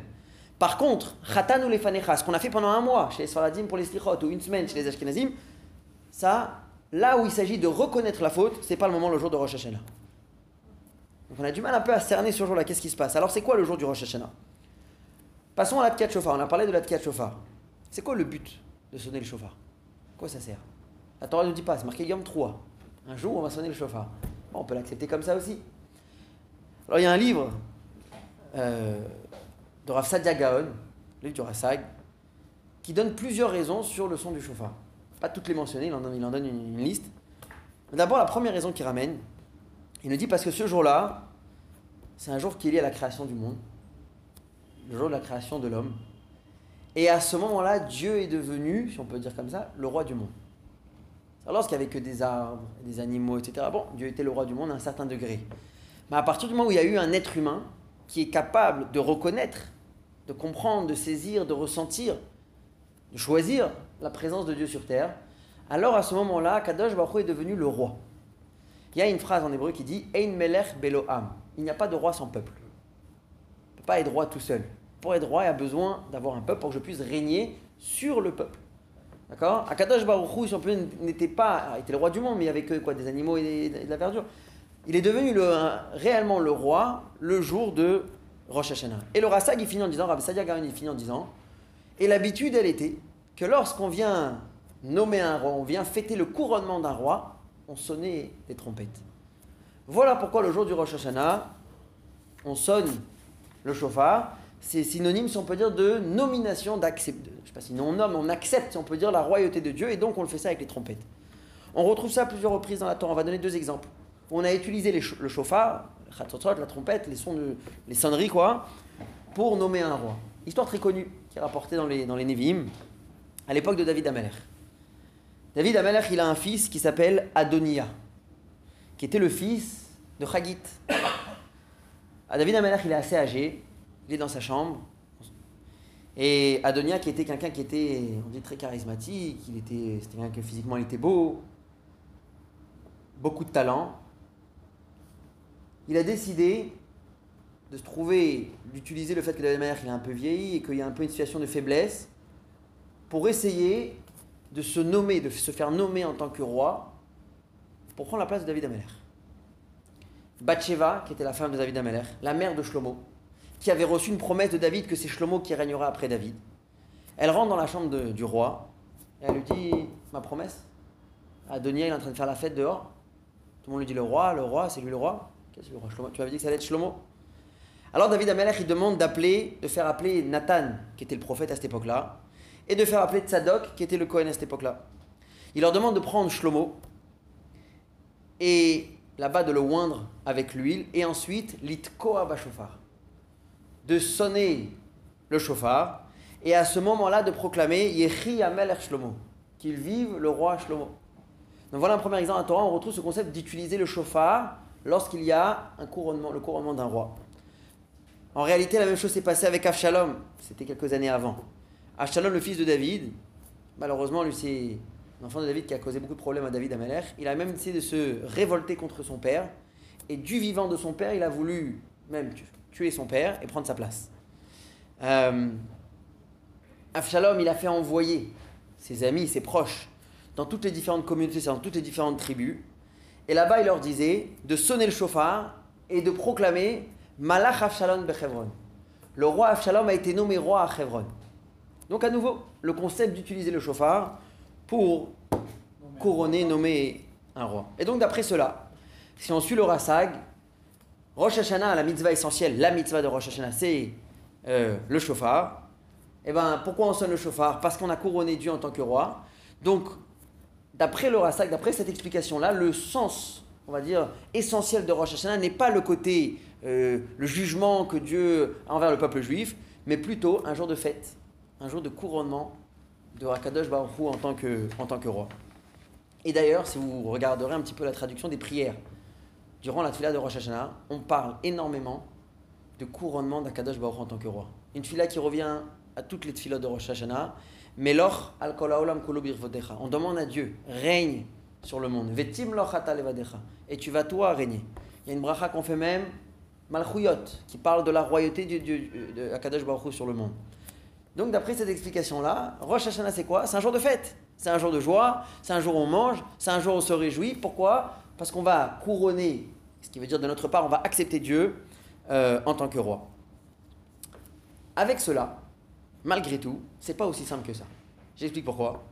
Par contre, Khatan ou les ce qu'on a fait pendant un mois chez les Sfaradim pour les Slichot, ou une semaine chez les Ashkenazim, ça, là où il s'agit de reconnaître la faute, c'est pas le moment le jour de Rosh Hashanah. Donc on a du mal un peu à cerner ce jour-là, qu'est-ce qui se passe Alors c'est quoi le jour du Rosh Hashanah? Passons à la Tkiyat Shofar, on a parlé de la Tkiyat Shofar. C'est quoi le but de sonner le chauffard Quoi ça sert? La Torah ne dit pas, c'est marqué Yom 3. Un jour, on va sonner le. Bon, on peut l'accepter comme ça aussi. Alors, il y a un livre euh, de Rav Gaon, le livre du Rassag, qui donne plusieurs raisons sur le son du chauffard. Pas toutes les mentionner, il en donne, il donne une, liste. D'abord, la première raison qu'il ramène, il nous dit parce que ce jour-là, c'est un jour qui est lié à la création du monde, le jour de la création de l'homme. Et à ce moment-là, Dieu est devenu, si on peut dire comme ça, le roi du monde. Alors, lorsqu'il n'y avait que des arbres, des animaux, etc., bon, Dieu était le roi du monde à un certain degré. Mais à partir du moment où il y a eu un être humain qui est capable de reconnaître, de comprendre, de saisir, de ressentir, de choisir la présence de Dieu sur terre, alors à ce moment-là, Kadosh Baruch est devenu le roi. Il y a une phrase en hébreu qui dit Ein melech beloam. Il n'y a pas de roi sans peuple. Il ne peut pas être roi tout seul. Pour être roi, il a besoin d'avoir un peuple pour que je puisse régner sur le peuple. D'accord? Akadosh Baruch Hu, son peuple n'était pas. Il était le roi du monde, mais il y avait que quoi Des animaux et, de la verdure. Il est devenu le, réellement le roi le jour de Rosh Hashanah. Et le Rassag, il finit en disant, Rabbi Sadia il finit en disant, et l'habitude, elle était que lorsqu'on vient nommer un roi, on vient fêter le couronnement d'un roi, on sonnait des trompettes. Voilà pourquoi le jour du Rosh Hashanah, on sonne le chauffard. C'est synonyme, si on peut dire, de nomination, d'accepter. Je sais pas si on nomme, on accepte, si on peut dire, la royauté de Dieu, et donc on le fait ça avec les trompettes. On retrouve ça à plusieurs reprises dans la Torah. On va donner deux exemples. On a utilisé le chauffard, la trompette, les, sons les sonneries, quoi, pour nommer un roi. Histoire très connue, qui est rapportée dans les, dans les à l'époque de David Amalek. David Amalek, il a un fils qui s'appelle Adonia, qui était le fils de Chagit. David Amalek, il est assez âgé, il est dans sa chambre. Et Adonia, qui était quelqu'un qui était, on dit, très charismatique, il était, c'était quelqu'un que physiquement il était beau, beaucoup de talent il a décidé de se trouver, d'utiliser le fait que David Amalek il est un peu vieilli et qu'il y a un peu une situation de faiblesse pour essayer de se nommer, de se faire nommer en tant que roi pour prendre la place de David Amalek. Bathsheba, qui était la femme de David Amalek, la mère de Shlomo, qui avait reçu une promesse de David que c'est Shlomo qui régnera après David. Elle rentre dans la chambre du roi et elle lui dit Ma promesse Adonia, il est en train de faire la fête dehors. Tout le monde lui dit Le roi, le roi, c'est lui le roi. Tu avais dit que ça allait être Shlomo Alors David Amelech, il demande d'appeler, de faire appeler Nathan, qui était le prophète à cette époque-là, et de faire appeler Tzadok, qui était le Kohen à cette époque-là. Il leur demande de prendre Shlomo et là-bas de le oindre avec l'huile, et ensuite l'itkoa bashofar, de sonner le chauffard, et à ce moment-là de proclamer Yechi Amelech Shlomo, qu'il vive le roi Shlomo. Donc voilà un premier exemple à Torah, on retrouve ce concept d'utiliser le chauffard lorsqu'il y a un couronnement, le couronnement d'un roi. En réalité, la même chose s'est passée avec Avshalom, c'était quelques années avant. Avshalom, le fils de David, malheureusement, lui, c'est l'enfant de David qui a causé beaucoup de problèmes à David Amalek. Il a même essayé de se révolter contre son père, et du vivant de son père, il a voulu même tuer son père et prendre sa place. Euh, il a fait envoyer ses amis, ses proches, dans toutes les différentes communautés, dans toutes les différentes tribus, et là-bas, il leur disait de sonner le chauffard et de proclamer Malach Avshalom Bechevron. Le roi Avshalom a été nommé roi à Chevron. Donc, à nouveau, le concept d'utiliser le chauffard pour couronner, nommer un roi. Et donc, d'après cela, si on suit le Rassag, Rosh Hashanah, la mitzvah essentielle, la mitzvah de Rosh Hashanah, c'est euh, le chauffard. Et eh ben, pourquoi on sonne le chauffard? Parce qu'on a couronné Dieu en tant que roi. Donc, d'après le Rasak, d'après cette explication-là, le sens, on va dire, essentiel de Rosh Hashanah n'est pas le côté, euh, le jugement que Dieu a envers le peuple juif, mais plutôt un jour de fête, un jour de couronnement de Hakadosh Baruch Hu en tant que, en tant que roi. Et d'ailleurs, si vous regarderez un petit peu la traduction des prières, durant la fila de Rosh Hashanah, on parle énormément de couronnement d'Akadosh Baruch en tant que roi. Une fila qui revient à toutes les filas de Rosh Hashanah, Meloch al On demande à Dieu, règne sur le monde. Vetim Et tu vas toi régner. Il y a une bracha qu'on fait même, Malchuyot, qui parle de la royauté de, Dieu, de Akadosh Baruch sur le monde. Donc d'après cette explication-là, Rosh Hashanah c'est quoi? C'est un jour de fête. C'est un jour de joie, c'est un jour où on mange, c'est un jour où on se réjouit. Pourquoi? Parce qu'on va couronner, ce qui veut dire de notre part, on va accepter Dieu euh, en tant que roi. Avec cela, malgré tout, c'est pas aussi simple que ça. J'explique pourquoi.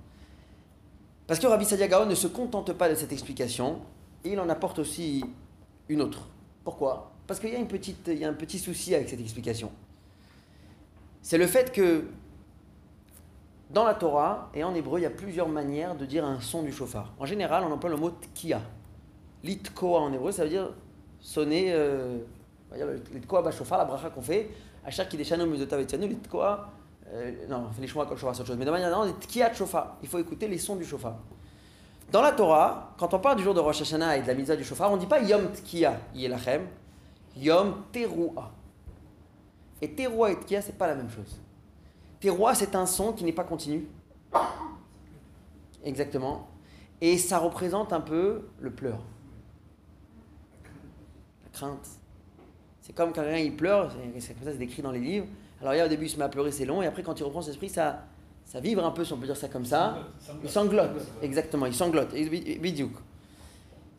Parce que Rabbi Sadia Gaon ne se contente pas de cette explication, il en apporte aussi une autre. Pourquoi? Parce qu'il y, y a un petit souci avec cette explication. C'est le fait que dans la Torah et en hébreu, il y a plusieurs manières de dire un son du chauffard. En général, on emploie le mot tkia. Litkoa en hébreu, ça veut dire sonner, euh, la bracha qu'on fait. Qui déchane au litkoa euh, non, les chauffard, c'est autre chose. Mais de manière générale, tkiat chauffard. Il faut écouter les sons du chauffard. Dans la Torah, quand on parle du jour de Rosh Hashanah et de la mise du chauffard, on ne dit pas Yom Tkiya Yelachem, Yom Teruah. Et teroa et tkia, c'est pas la même chose. Teroa, c'est un son qui n'est pas continu. Exactement. Et ça représente un peu le pleur. La crainte. C'est comme quand quelqu'un il pleure, c'est comme ça, c'est décrit dans les livres. Alors, il y a au début, il se met à pleurer, c'est long, et après, quand il reprend son esprit, ça, ça vibre un peu, si on peut dire ça comme ça. Il sanglote, exactement, il sanglote. Bidiouk.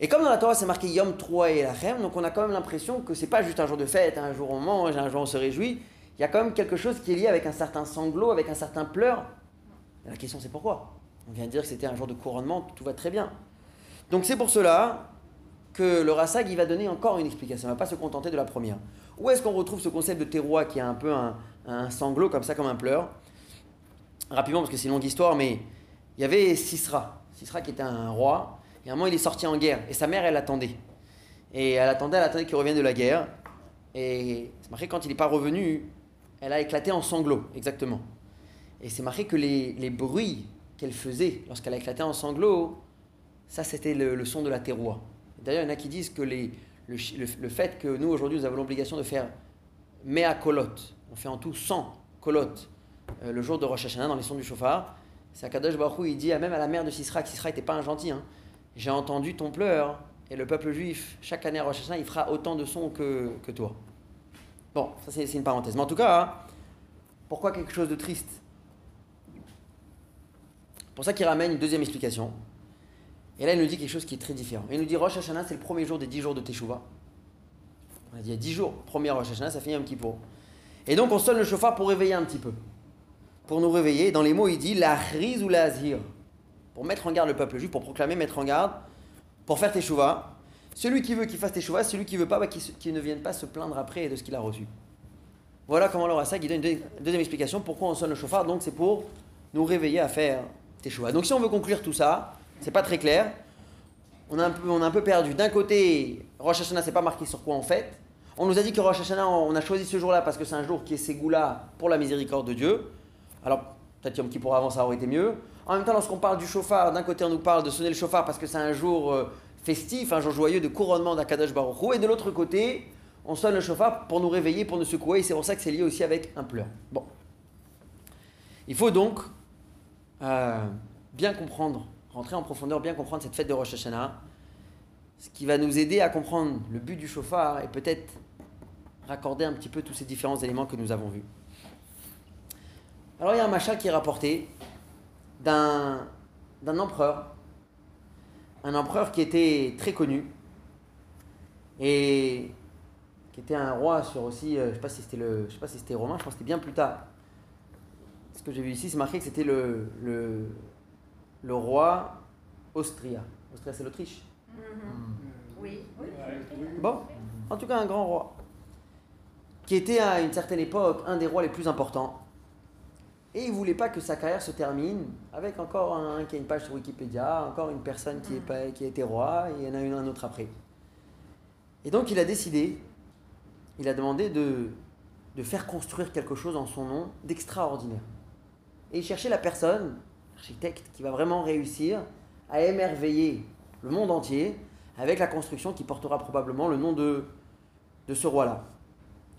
Et comme dans la Torah, c'est marqué Yom 3 et Lachem, donc on a quand même l'impression que c'est pas juste un jour de fête, un jour on mange, un jour on se réjouit. Il y a quand même quelque chose qui est lié avec un certain sanglot, avec un certain pleur. La question, c'est pourquoi? On vient de dire que c'était un jour de couronnement, tout va très bien. Donc c'est pour cela que le Rassag, va donner encore une explication. Il ne va pas se contenter de la première. Où est-ce qu'on retrouve ce concept de terroir qui a un peu un, un sanglot, comme ça, comme un pleur? Rapidement, parce que c'est une longue histoire, mais il y avait Sisra. Sisra qui était un roi et à un moment, il est sorti en guerre. Et sa mère, elle attendait. Et elle attendait, elle attendait qu'il revienne de la guerre. Et c'est marqué, quand il n'est pas revenu, elle a éclaté en sanglots, exactement. Et c'est marqué que les, bruits qu'elle faisait lorsqu'elle a éclaté en sanglots, ça c'était le, son de la terroir. D'ailleurs, il y en a qui disent que le, fait que nous, aujourd'hui, nous avons l'obligation de faire mea colotte, on fait en tout 100 colottes euh, le jour de Rosh Hashanah dans les sons du chauffard, c'est Akadosh Baruch il dit même à la mère de Sisra, que Sisra n'était pas un gentil, hein, j'ai entendu ton pleur, et le peuple juif, chaque année à Rosh Hashanah, il fera autant de sons que, que toi. Bon, ça c'est une parenthèse. Mais en tout cas, hein, pourquoi quelque chose de triste? Pour ça qu'il ramène une deuxième explication. Et là, il nous dit quelque chose qui est très différent. Il nous dit Rosh Hashanah, c'est le premier jour des dix jours de Teshuvah. On a dit il y a dix jours, premier Rosh Hashanah, ça finit un petit peu. Et donc, on sonne le chauffard pour réveiller un petit peu. Pour nous réveiller, dans les mots, il dit la ou la azir pour mettre en garde le peuple juif, pour proclamer, mettre en garde, pour faire teshuva. Celui qui veut qu'il fasse teshuva, celui qui veut pas, bah, qu'il ne vienne pas se plaindre après de ce qu'il a reçu. Voilà comment le ça, il donne une deuxième explication. Pourquoi on sonne le chauffard Donc c'est pour nous réveiller à faire teshuva. Donc si on veut conclure tout ça, c'est pas très clair. On a un peu, on a un peu perdu. D'un côté, Rosh Hashanah, c'est pas marqué sur quoi on fête. On nous a dit que Rosh Hashanah, on a choisi ce jour-là parce que c'est un jour qui est ségoula pour la miséricorde de Dieu. Alors, peut-être Yom Kippour avant, ça aurait été mieux. En même temps, lorsqu'on parle du chauffard, d'un côté on nous parle de sonner le chauffard parce que c'est un jour euh, festif, un jour joyeux de couronnement d'Akadash Baruch et de l'autre côté, on sonne le chauffard pour nous réveiller, pour nous secouer, et c'est pour ça que c'est lié aussi avec un pleur. Bon. Il faut donc euh, bien comprendre, rentrer en profondeur, bien comprendre cette fête de Rosh Hashanah, ce qui va nous aider à comprendre le but du chauffard et peut-être raccorder un petit peu tous ces différents éléments que nous avons vus. Alors il y a un machin qui est rapporté d'un empereur, un empereur qui était très connu et qui était un roi sur aussi, euh, je sais pas si c'était le, je sais pas si c'était romain, je pense que c'était bien plus tard. Ce que j'ai vu ici, c'est marqué que c'était le, le, le roi Austria. Austria, c'est l'Autriche. Mm-hmm. Oui. Bon, en tout cas un grand roi qui était à une certaine époque un des rois les plus importants et il ne voulait pas que sa carrière se termine avec encore un qui a une page sur Wikipédia, encore une personne qui, est, qui a été roi, et il y en a une, un autre après. Et donc il a décidé, il a demandé de, de faire construire quelque chose en son nom d'extraordinaire. Et il cherchait la personne, l'architecte, qui va vraiment réussir à émerveiller le monde entier avec la construction qui portera probablement le nom de, de ce roi-là.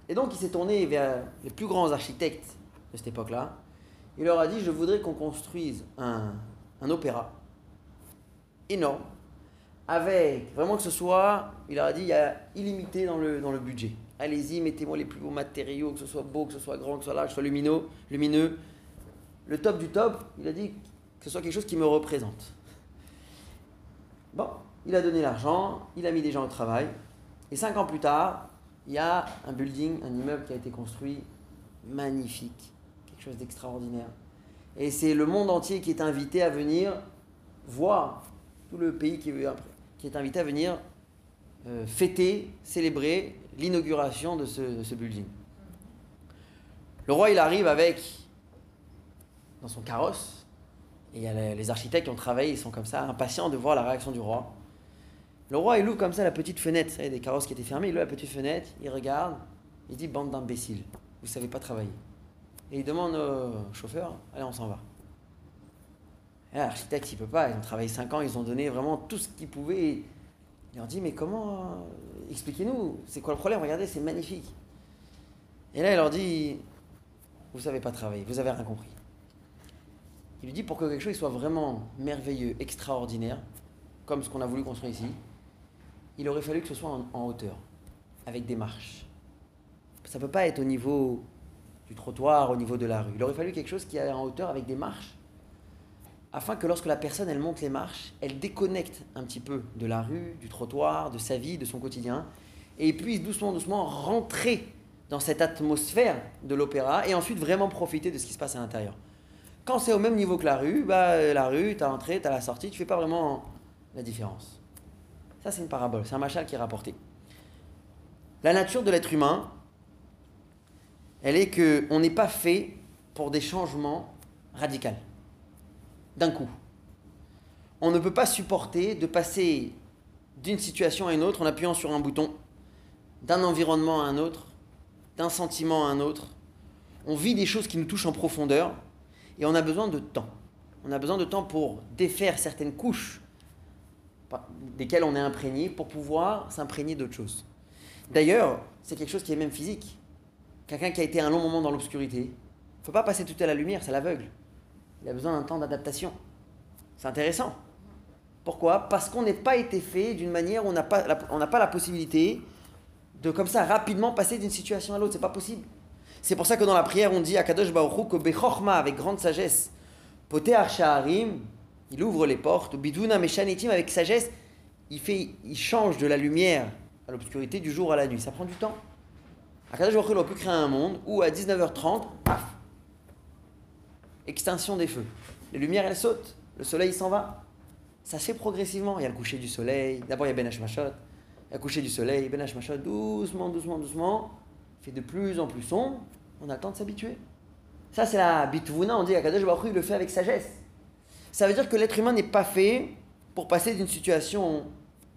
Et donc il s'est tourné vers les plus grands architectes de cette époque-là, il leur a dit Je voudrais qu'on construise un, opéra énorme, avec vraiment que ce soit, il leur a dit, il y a illimité dans le, dans le budget. Allez-y, mettez-moi les plus beaux matériaux, que ce soit beau, que ce soit grand, que ce soit large, que ce soit lumineux, lumineux. Le top du top, il a dit que ce soit quelque chose qui me représente. Bon, il a donné l'argent, il a mis des gens au travail, et cinq ans plus tard, il y a un building, un immeuble qui a été construit magnifique, chose d'extraordinaire. Et c'est le monde entier qui est invité à venir voir, tout le pays qui qui est invité à venir euh, fêter, célébrer l'inauguration de ce, building. Le roi, il arrive avec, dans son carrosse, et les architectes qui ont travaillé, ils sont comme ça, impatients de voir la réaction du roi. Le roi, il ouvre comme ça la petite fenêtre, il y a des carrosses qui étaient fermés, il ouvre la petite fenêtre, il regarde, il dit Bande d'imbéciles, vous savez pas travailler et il demande au chauffeur Allez, on s'en va. L'architecte, il peut pas. Ils ont travaillé 5 ans, ils ont donné vraiment tout ce qu'ils pouvaient. Il leur dit Mais comment Expliquez-nous, c'est quoi le problème Regardez, c'est magnifique. Et là, il leur dit Vous savez pas travailler, vous avez rien compris. Il lui dit Pour que quelque chose soit vraiment merveilleux, extraordinaire, comme ce qu'on a voulu construire ici, il aurait fallu que ce soit en, en hauteur, avec des marches. Ça ne peut pas être au niveau du trottoir, au niveau de la rue. Il aurait fallu quelque chose qui est en hauteur avec des marches, afin que lorsque la personne elle monte les marches, elle déconnecte un petit peu de la rue, du trottoir, de sa vie, de son quotidien, et puisse doucement, doucement rentrer dans cette atmosphère de l'opéra et ensuite vraiment profiter de ce qui se passe à l'intérieur. Quand c'est au même niveau que la rue, bah, la rue, tu as l'entrée, tu as la sortie, tu fais pas vraiment la différence. Ça, c'est une parabole, c'est un machal qui est rapporté. La nature de l'être humain, elle est qu'on n'est pas fait pour des changements radicaux, d'un coup. On ne peut pas supporter de passer d'une situation à une autre en appuyant sur un bouton, d'un environnement à un autre, d'un sentiment à un autre. On vit des choses qui nous touchent en profondeur et on a besoin de temps. On a besoin de temps pour défaire certaines couches desquelles on est imprégné pour pouvoir s'imprégner d'autres choses. D'ailleurs, c'est quelque chose qui est même physique. Quelqu'un qui a été un long moment dans l'obscurité, il ne faut pas passer tout à la lumière, ça l'aveugle. Il a besoin d'un temps d'adaptation. C'est intéressant. Pourquoi? Parce qu'on n'est pas été fait d'une manière où on n'a pas, pas la possibilité de comme ça rapidement passer d'une situation à l'autre. C'est pas possible. C'est pour ça que dans la prière, on dit à Kadosh Baruch que Bechorma, avec grande sagesse, Poté Arsha'arim, il ouvre les portes, Biduna Meshanitim, avec sagesse, il, fait, il change de la lumière à l'obscurité du jour à la nuit. Ça prend du temps. Akadosh Baruch on peut créer un monde où à 19h30, paf, extinction des feux. Les lumières, elles sautent. Le soleil s'en va. Ça se fait progressivement. Il y a le coucher du soleil. D'abord, il y a Ben Hashmashot. Il y a le coucher du soleil. Ben Hashmashot, doucement, doucement, doucement. Fait de plus en plus sombre. On a le temps de s'habituer. Ça, c'est la bitvuna. On dit Akadosh Baruch il le fait avec sagesse. Ça veut dire que l'être humain n'est pas fait pour passer d'une situation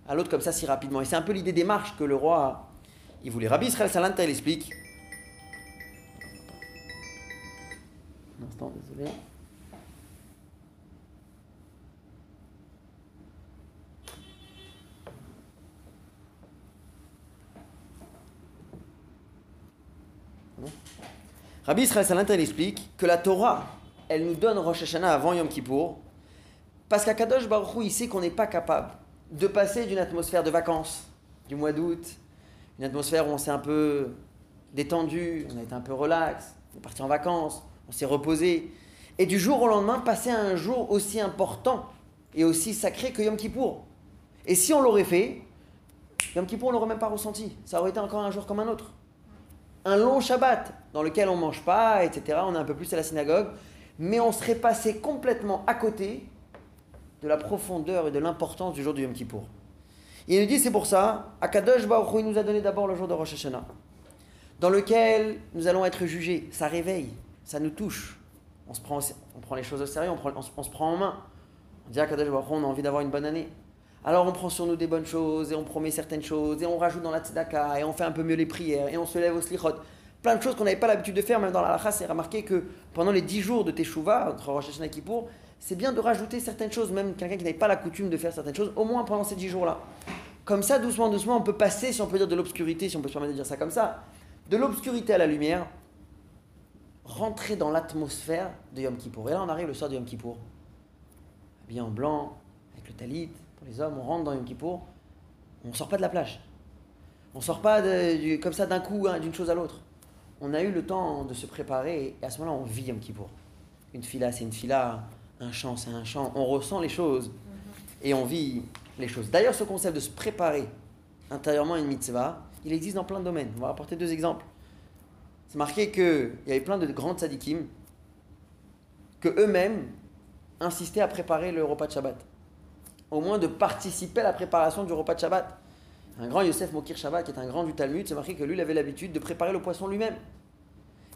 à l'autre comme ça si rapidement. Et c'est un peu l'idée des marches que le roi il voulait. Rabbi Israël Salanta, il explique. Un instant, désolé. Rabbi Israël Salanta, il explique que la Torah, elle nous donne Rosh Hashanah avant Yom Kippour, parce qu'Akadosh Baruch Hu, il sait qu'on n'est pas capable de passer d'une atmosphère de vacances du mois d'août, une atmosphère où on s'est un peu détendu, on a été un peu relax, on est parti en vacances, on s'est reposé, et du jour au lendemain passer à un jour aussi important et aussi sacré que Yom Kippour. Et si on l'aurait fait, Yom Kippour on l'aurait même pas ressenti, ça aurait été encore un jour comme un autre. Un long Shabbat dans lequel on mange pas, etc. On est un peu plus à la synagogue, mais on serait passé complètement à côté de la profondeur et de l'importance du jour de Yom Kippour. Il nous dit, c'est pour ça, Akadosh Baruch Hu, nous a donné d'abord le jour de Rosh Hashanah, dans lequel nous allons être jugés. Ça réveille, ça nous touche. On, se prend, on prend les choses au sérieux, on, se prend en main. On dit Akadosh Baruch on a envie d'avoir une bonne année. Alors on prend sur nous des bonnes choses, et on promet certaines choses, et on rajoute dans la tzedaka, et on fait un peu mieux les prières, et on se lève au slichot. Plein de choses qu'on n'avait pas l'habitude de faire, même dans la halakha, c'est remarqué que pendant les dix jours de Teshuvah, entre Rosh Hashanah et Kippour, c'est bien de rajouter certaines choses, même quelqu'un qui n'avait pas la coutume de faire certaines choses, au moins pendant ces dix jours-là. Comme ça, doucement, doucement, on peut passer, si on peut dire de l'obscurité, si on peut se permettre de dire ça comme ça, de l'obscurité à la lumière, rentrer dans l'atmosphère de Yom Kippour. Et là, on arrive le soir de Yom Kippour, habillé en blanc, avec le talit, pour les hommes, on rentre dans Yom Kippour, on ne sort pas de la plage. On ne sort pas comme ça d'un coup, hein, d'une chose à l'autre. On a eu le temps de se préparer, et à ce moment-là, on vit Yom Kippour. Une fila, c'est une fila un chant, c'est un chant. On ressent les choses et on vit les choses. D'ailleurs, ce concept de se préparer intérieurement à une mitzvah, il existe dans plein de domaines. On va apporter deux exemples. C'est marqué qu'il y avait plein de grands tzadikim que eux-mêmes insistaient à préparer le repas de Shabbat. Au moins de participer à la préparation du repas de Shabbat. Un grand Yosef Mokir Shabbat, qui est un grand du Talmud, c'est marqué que lui, il avait l'habitude de préparer le poisson lui-même.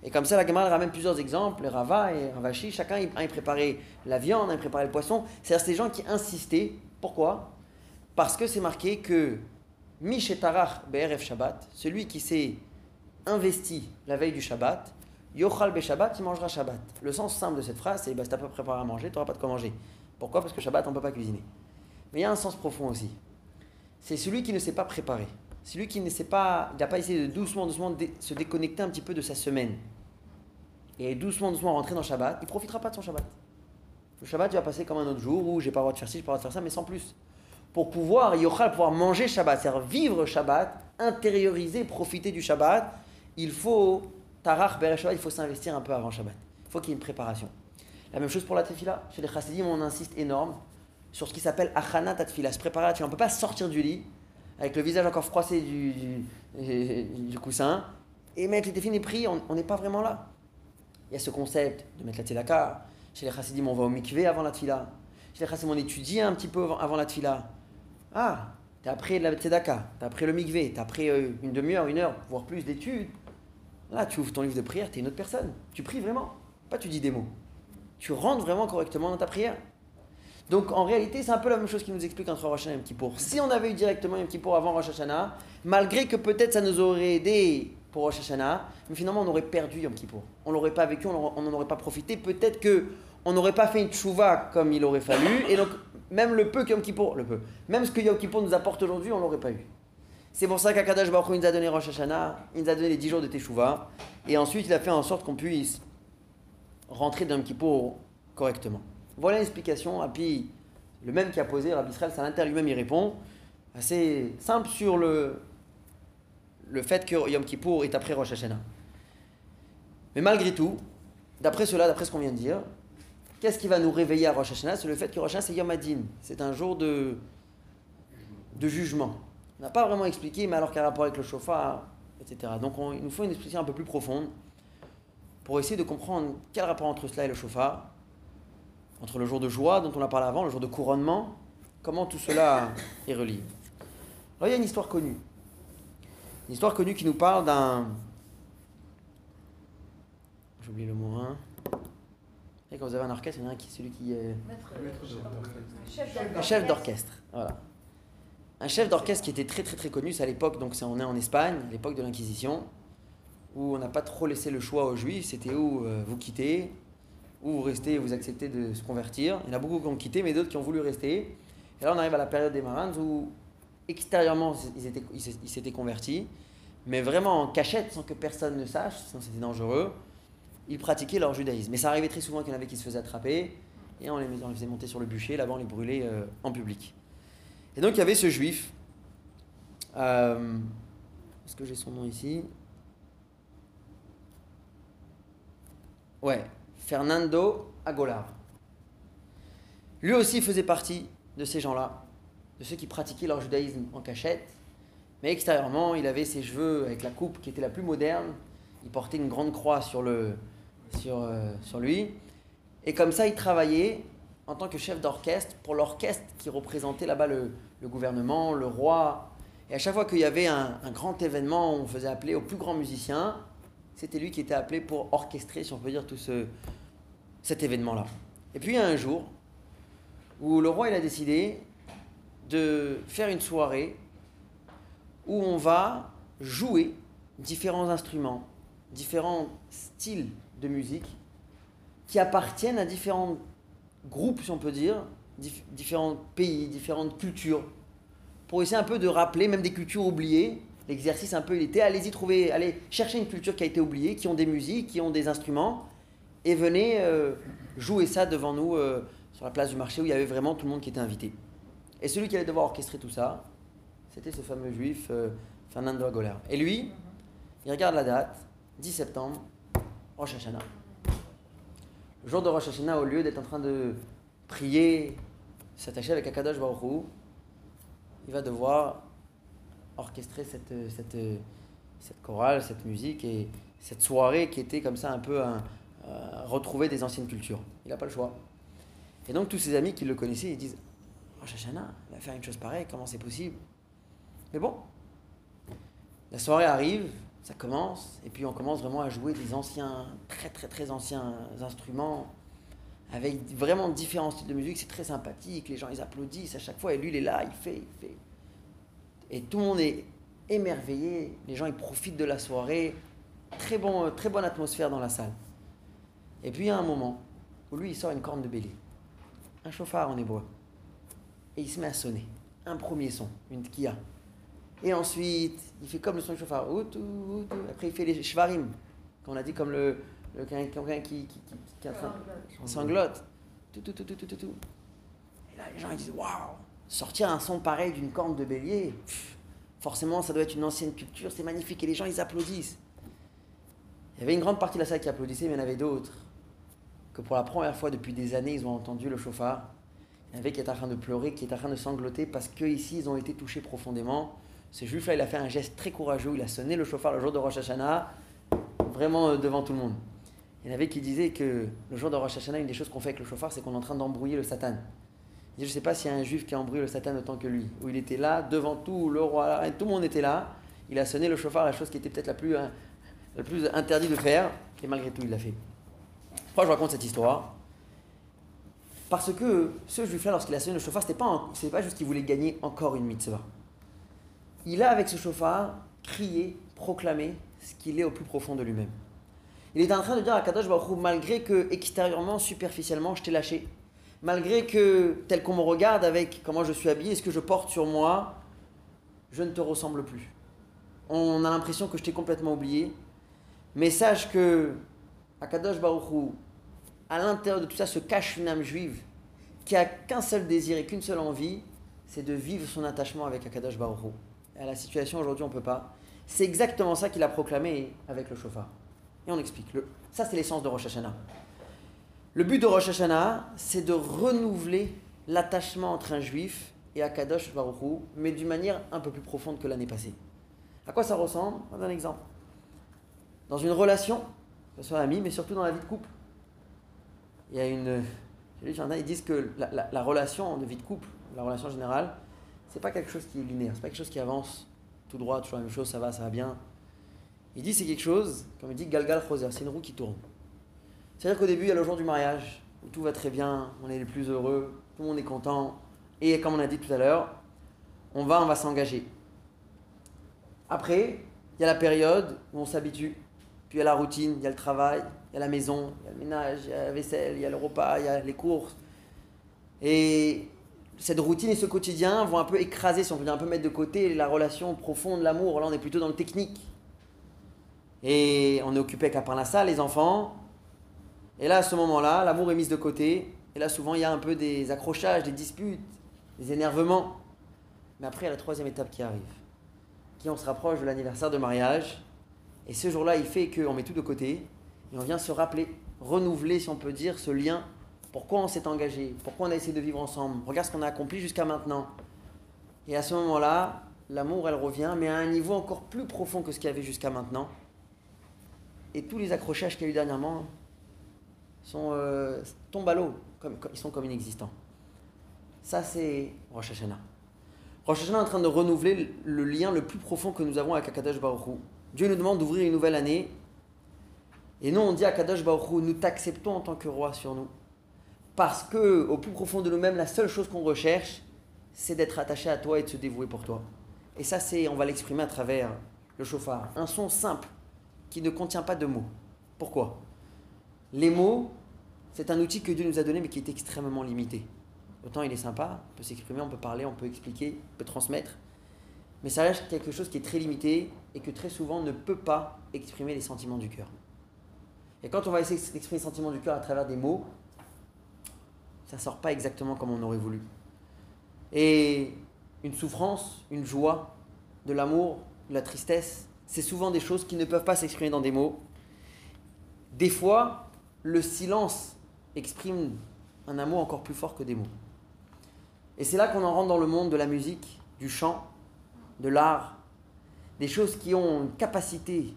Et comme ça, la Gemara ramène plusieurs exemples. Rava et Ravashi, chacun, un, il préparait la viande, un, il préparait le poisson. C'est-à-dire ces gens qui insistaient. Pourquoi? Parce que c'est marqué que Mishetarach BRF Shabbat, celui qui s'est investi la veille du Shabbat, Yochal Be Shabbat, il mangera Shabbat. Le sens simple de cette phrase, c'est bah, si tu pas préparé à manger, tu n'auras pas de quoi manger. Pourquoi? Parce que Shabbat, on ne peut pas cuisiner. Mais il y a un sens profond aussi. C'est celui qui ne s'est pas préparé. c'est lui qui n'a pas essayé de doucement, doucement se déconnecter un petit peu de sa semaine. Et doucement, doucement rentrer dans Shabbat, il ne profitera pas de son Shabbat. Le Shabbat, il va passer comme un autre jour où j'ai pas le droit de faire ci, j'ai pas le droit de faire ça, mais sans plus. Pour pouvoir, Yochal, pouvoir manger Shabbat, c'est-à-dire vivre Shabbat, intérioriser, profiter du Shabbat, il faut, Tarach, Shabbat, il faut s'investir un peu avant Shabbat. Il faut qu'il y ait une préparation. La même chose pour la tefila. Chez les chassidim, on insiste énorme sur ce qui s'appelle achana tefila, se préparer à. On ne peut pas sortir du lit avec le visage encore froissé du, du, du coussin et mettre les tefilines et prier. On n'est pas vraiment là. Il y a ce concept de mettre la tzedaka. Chez les chassidim, on va au mikvé avant la tefila. Chez les chassidim, on étudie un petit peu avant, la tefila. Ah, t'as appris la tzedaka, t'as appris le mikvé, t'as appris euh, une demi-heure, une heure, voire plus d'études. Là, tu ouvres ton livre de prière, t'es une autre personne. Tu pries vraiment, pas tu dis des mots. Tu rentres vraiment correctement dans ta prière. Donc en réalité, c'est un peu la même chose qui nous explique entre Rosh Hashanah et Yom Kippour. Si on avait eu directement Yom Kippour avant Rosh Hashanah, malgré que peut-être ça nous aurait aidé pour Rosh Hashanah, mais finalement on aurait perdu Yom Kippour. On l'aurait pas vécu, on n'en aurait pas profité. Peut-être que on n'aurait pas fait une tchouva comme il aurait fallu, et donc même le peu que Yom Kippour, le peu, même ce que Yom Kippour nous apporte aujourd'hui, on l'aurait pas eu. C'est pour ça qu'Akadash Baruch nous a donné Rosh Hashanah, il nous a donné les 10 jours de Teshuvah, et ensuite il a fait en sorte qu'on puisse rentrer dans Yom Kippour correctement. Voilà l'explication, et puis le même qui a posé, Rabbi Israël Salanter lui-même y répond, assez simple sur le, le fait que Yom Kippour est après Rosh Hashanah. Mais malgré tout, d'après cela, d'après ce qu'on vient de dire, qu'est-ce qui va nous réveiller à Rosh Hashanah? C'est le fait que Rosh Hashanah c'est Yom Adin, c'est un jour de, de jugement. On n'a pas vraiment expliqué, mais alors quel rapport avec le chauffard, etc. Donc on- il nous faut une explication un peu plus profonde pour essayer de comprendre quel rapport entre cela et le chauffard, entre le jour de joie dont on a parlé avant, le jour de couronnement, comment tout cela est relié. Alors il y a une histoire connue. Une histoire connue qui nous parle d'un... J'oublie le mot, hein. Et quand vous avez un orchestre, il y en a un qui celui qui est... Maître, Maître un chef d'orchestre. voilà. Un chef d'orchestre qui était très très très connu, c'est à l'époque, donc on est en Espagne, à l'époque de l'Inquisition, où on n'a pas trop laissé le choix aux juifs, c'était où euh, vous quittez, ou vous restez et vous acceptez de se convertir. Il y en a beaucoup qui ont quitté, mais d'autres qui ont voulu rester. Et là on arrive à la période des Marans où extérieurement ils ils s'étaient convertis, mais vraiment en cachette, sans que personne ne sache, sinon c'était dangereux, ils pratiquaient leur judaïsme. Mais ça arrivait très souvent qu'il y en avait qui se faisaient attraper, et on les, on les faisait monter sur le bûcher, là-bas on les brûlait euh, en public. Et donc il y avait ce juif, euh, est-ce que j'ai son nom ici? Ouais, Fernando Agolar. Lui aussi faisait partie de ces gens-là, de ceux qui pratiquaient leur judaïsme en cachette, mais extérieurement, il avait ses cheveux avec la coupe qui était la plus moderne, il portait une grande croix sur, le, sur, euh, sur lui, et comme ça, il travaillait en tant que chef d'orchestre pour l'orchestre qui représentait là-bas le, le gouvernement, le roi. Et à chaque fois qu'il y avait un, grand événement, on faisait appeler au plus grand musicien, c'était lui qui était appelé pour orchestrer, si on peut dire, tout ce, cet événement-là. Et puis il y a un jour où le roi il a décidé de faire une soirée où on va jouer différents instruments, différents styles de musique qui appartiennent à différents groupes, si on peut dire, dif- différents pays, différentes cultures, pour essayer un peu de rappeler même des cultures oubliées. L'exercice un peu, il était, allez-y trouver, allez chercher une culture qui a été oubliée, qui ont des musiques, qui ont des instruments, et venez euh, jouer ça devant nous euh, sur la place du marché où il y avait vraiment tout le monde qui était invité. Et celui qui allait devoir orchestrer tout ça, c'était ce fameux juif euh, Fernando Agolar. Et lui, il regarde la date, 10 septembre, Rosh Hashanah. Le jour de Rosh Hashanah, au lieu d'être en train de prier, s'attacher avec Akadosh Baruch il va devoir orchestrer cette, cette, cette chorale, cette musique et cette soirée qui était comme ça un peu un, euh, retrouver des anciennes cultures. Il n'a pas le choix. Et donc tous ses amis qui le connaissaient, ils disent Rosh Hashanah, va faire une chose pareille, comment c'est possible? Mais bon, la soirée arrive, ça commence, et puis on commence vraiment à jouer des anciens, très très très anciens instruments, avec vraiment différents styles de musique, c'est très sympathique, les gens ils applaudissent à chaque fois, et lui il est là, il fait, il fait. Et tout le monde est émerveillé, les gens ils profitent de la soirée, très, bon, très bonne atmosphère dans la salle. Et puis il y a un moment où lui il sort une corne de bélier, un chauffard en hébreu, et il se met à sonner, un premier son, une tkia. Et ensuite, il fait comme le son du chauffard. Après, il fait les shvarim. Qu'on a dit comme le, quelqu'un qui, qui, qui, qui, sanglote. Tout, tout, tout, tout, tout, tout. Et là, les gens ils disent Waouh Sortir un son pareil d'une corne de bélier, forcément, ça doit être une ancienne culture, c'est magnifique. Et les gens, ils applaudissent. Il y avait une grande partie de la salle qui applaudissait, mais il y en avait d'autres que pour la première fois depuis des années, ils ont entendu le chauffard. Il en avait qui est en train de pleurer, qui est en train de sangloter parce qu'ici, ils ont été touchés profondément. Ce juif-là, il a fait un geste très courageux. Il a sonné le chauffard le jour de Rosh Hashanah, vraiment euh, devant tout le monde. Il y en avait qui disaient que le jour de Rosh Hashanah, une des choses qu'on fait avec le chauffard, c'est qu'on est en train d'embrouiller le Satan. Je ne sais pas s'il y a un juif qui a embrouillé le Satan autant que lui, où il était là, devant tout, le roi, tout le monde était là. Il a sonné le chauffard, la chose qui était peut-être la plus, plus interdite de faire, et malgré tout, il l'a fait. Pourquoi je raconte cette histoire Parce que ce juif-là, lorsqu'il a sonné le chauffard, ce n'était pas, pas juste qu'il voulait gagner encore une mitzvah. Il a, avec ce chauffard, crié, proclamé ce qu'il est au plus profond de lui-même. Il est en train de dire à Kadosh Baruch malgré que extérieurement, superficiellement, je t'ai lâché, malgré que, tel qu'on me regarde avec comment je suis habillé, ce que je porte sur moi, je ne te ressemble plus. On a l'impression que je t'ai complètement oublié. Mais sache que Akadosh Baruchou, à l'intérieur de tout ça, se cache une âme juive qui a qu'un seul désir et qu'une seule envie, c'est de vivre son attachement avec Akadosh Baruchou. Et à la situation aujourd'hui, on ne peut pas. C'est exactement ça qu'il a proclamé avec le chauffard. Et on explique. Ça, c'est l'essence de Rosh Hashanah. Le but de Rosh Hashanah, c'est de renouveler l'attachement entre un juif et Akadosh Baruchou, mais d'une manière un peu plus profonde que l'année passée. À quoi ça ressemble? Un exemple. Dans une relation, que ce soit ami, mais surtout dans la vie de couple, il y a une. Ils disent que la, la, relation de vie de couple, la relation générale, c'est pas quelque chose qui est linéaire, c'est pas quelque chose qui avance tout droit, toujours la même chose, ça va, ça va bien. Il dit c'est quelque chose, comme il dit, Galgal Khoser, c'est une roue qui tourne. C'est-à-dire qu'au début, il y a le jour du mariage, où tout va très bien, on est les plus heureux, tout le monde est content. Et comme on a dit tout à l'heure, on va, on va s'engager. Après, il y a la période où on s'habitue. Puis il y a la routine, il y a le travail, il y a la maison, il y a le ménage, il y a la vaisselle, il y a le repas, il y a les courses. Et cette routine et ce quotidien vont un peu écraser, si on peut dire, un peu mettre de côté la relation profonde, l'amour. Là, on est plutôt dans le technique. Et on est occupé qu'à part ça, les enfants, et là, à ce moment-là, l'amour est mis de côté. Et là, souvent, il y a un peu des accrochages, des disputes, des énervements. Mais après, il y a la troisième étape qui arrive. Qui on se rapproche de l'anniversaire de mariage. Et ce jour-là, il fait qu'on met tout de côté. Et on vient se rappeler, renouveler, si on peut dire, ce lien. Pourquoi on s'est engagé? Pourquoi on a essayé de vivre ensemble? Regarde ce qu'on a accompli jusqu'à maintenant. Et à ce moment-là, l'amour, elle revient, mais à un niveau encore plus profond que ce qu'il y avait jusqu'à maintenant. Et tous les accrochages qu'il y a eu dernièrement, sont, euh, tombent à l'eau, comme, ils sont comme inexistants. Ça, c'est Rosh Hashanah. Rosh Hashanah est en train de renouveler le lien le plus profond que nous avons avec Akadosh Baruch Dieu nous demande d'ouvrir une nouvelle année. Et nous, on dit à Akadosh Baruch nous t'acceptons en tant que roi sur nous. Parce que, au plus profond de nous-mêmes, la seule chose qu'on recherche, c'est d'être attaché à toi et de se dévouer pour toi. Et ça, c'est, on va l'exprimer à travers le chauffard. Un son simple qui ne contient pas de mots. Pourquoi? Les mots, c'est un outil que Dieu nous a donné mais qui est extrêmement limité. Autant il est sympa, on peut s'exprimer, on peut parler, on peut expliquer, on peut transmettre, mais ça reste quelque chose qui est très limité et que très souvent ne peut pas exprimer les sentiments du cœur. Et quand on va essayer d'exprimer les sentiments du cœur à travers des mots, ça ne sort pas exactement comme on aurait voulu. Et une souffrance, une joie, de l'amour, de la tristesse, c'est souvent des choses qui ne peuvent pas s'exprimer dans des mots. Des fois, le silence exprime un amour encore plus fort que des mots. Et c'est là qu'on en rentre dans le monde de la musique, du chant, de l'art, des choses qui ont une capacité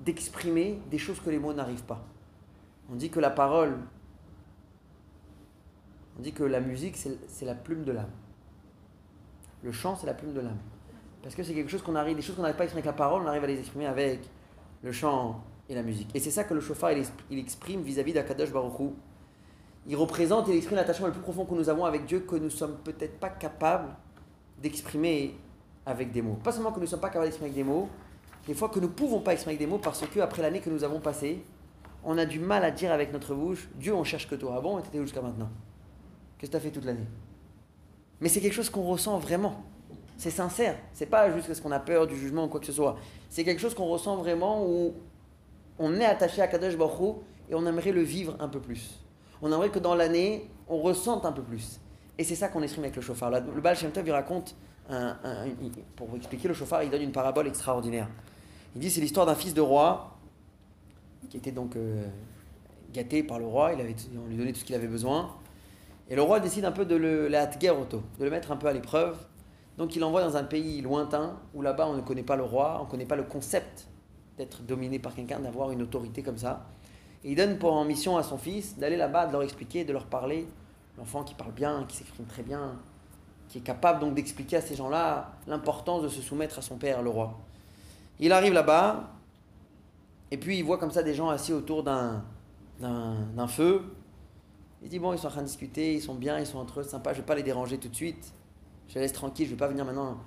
d'exprimer des choses que les mots n'arrivent pas. On dit que la parole, on dit que la musique, c'est la plume de l'âme. Le chant, c'est la plume de l'âme. Parce que c'est quelque chose qu'on arrive, des choses qu'on n'arrive pas à exprimer avec la parole, on arrive à les exprimer avec le chant et la musique. Et c'est ça que le chauffard, il, exprime vis-à-vis d'Akadosh Baruchou il représente et il exprime l'attachement le plus profond que nous avons avec Dieu que nous sommes peut-être pas capables d'exprimer avec des mots. Pas seulement que nous ne sommes pas capables d'exprimer avec des mots, des fois que nous ne pouvons pas exprimer avec des mots parce que après l'année que nous avons passée, on a du mal à dire avec notre bouche Dieu, on cherche que toi. Ah bon, et t'étais où jusqu'à maintenant? Qu'est-ce que tu as fait toute l'année? Mais c'est quelque chose qu'on ressent vraiment. C'est sincère. C'est pas juste parce qu'on a peur du jugement ou quoi que ce soit. C'est quelque chose qu'on ressent vraiment où on est attaché à Kadosh Baruch et on aimerait le vivre un peu plus. On aimerait que dans l'année, on ressente un peu plus. Et c'est ça qu'on exprime avec le chauffard. Le Baal Shem Tov, il raconte, pour vous expliquer le chauffard, il donne une parabole extraordinaire. Il dit c'est l'histoire d'un fils de roi qui était donc euh, gâté par le roi, il avait, on lui donnait tout ce qu'il avait besoin. Et le roi décide un peu de le la auto, de le mettre un peu à l'épreuve. Donc il l'envoie dans un pays lointain où là-bas on ne connaît pas le roi, on ne connaît pas le concept d'être dominé par quelqu'un, d'avoir une autorité comme ça. Et il donne pour mission à son fils d'aller là-bas, de leur expliquer, de leur parler. L'enfant qui parle bien, qui s'exprime très bien, qui est capable donc d'expliquer à ces gens-là l'importance de se soumettre à son père, le roi. Il arrive là-bas, et puis il voit comme ça des gens assis autour d'un, feu. Il dit Bon, ils sont en train de discuter, ils sont bien, ils sont entre eux, sympa, je ne vais pas les déranger tout de suite. Je les laisse tranquilles, je ne vais pas venir maintenant.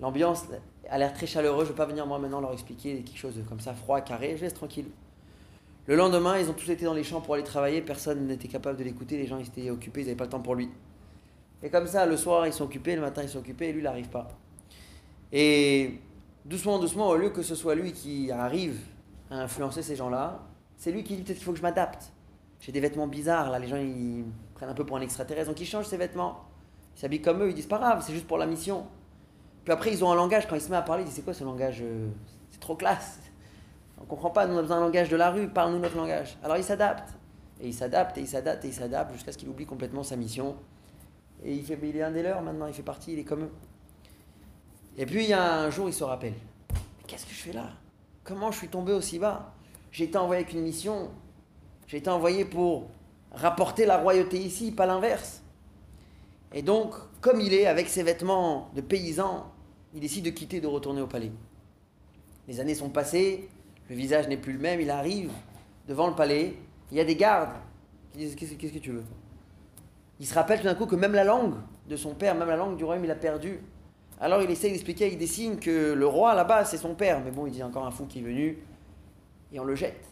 L'ambiance a l'air très chaleureuse, je ne vais pas venir moi maintenant leur expliquer quelque chose comme ça, froid, carré, je laisse tranquille. Le lendemain, ils ont tous été dans les champs pour aller travailler, personne n'était capable de l'écouter, les gens étaient occupés, ils n'avaient pas le temps pour lui. Et comme ça, le soir, ils sont occupés, le matin, ils sont occupés, et lui, il n'arrive pas. Et doucement, doucement, au lieu que ce soit lui qui arrive à influencer ces gens-là, c'est lui qui dit peut-être qu'il faut que je m'adapte. J'ai des vêtements bizarres, là, les gens, ils prennent un peu pour un extraterrestre, donc ils changent ses vêtements. Ils s'habillent comme eux, ils disent pas grave, c'est juste pour la mission. Puis après, ils ont un langage, quand ils se mettent à parler, ils disent c'est quoi ce langage euh, C'est trop classe. On comprend pas, nous on a besoin d'un langage de la rue, parle-nous notre langage. Alors il s'adapte. Et il s'adapte, et il s'adapte, et il s'adapte, jusqu'à ce qu'il oublie complètement sa mission. Et il, fait, il est un des leurs maintenant, il fait partie, il est comme eux. Et puis il y a un jour, il se rappelle. Qu'est-ce que je fais là? Comment je suis tombé aussi bas? J'ai été envoyé avec une mission. J'ai été envoyé pour rapporter la royauté ici, pas l'inverse. Et donc, comme il est, avec ses vêtements de paysan, il décide de quitter, de retourner au palais. Les années sont passées, le visage n'est plus le même, il arrive devant le palais, il y a des gardes qui disent Qu'est-ce que tu veux? Il se rappelle tout d'un coup que même la langue de son père, même la langue du royaume, il a perdu. Alors il essaye d'expliquer avec des signes que le roi là-bas, c'est son père. Mais bon, il dit encore un fou qui est venu, et on le jette.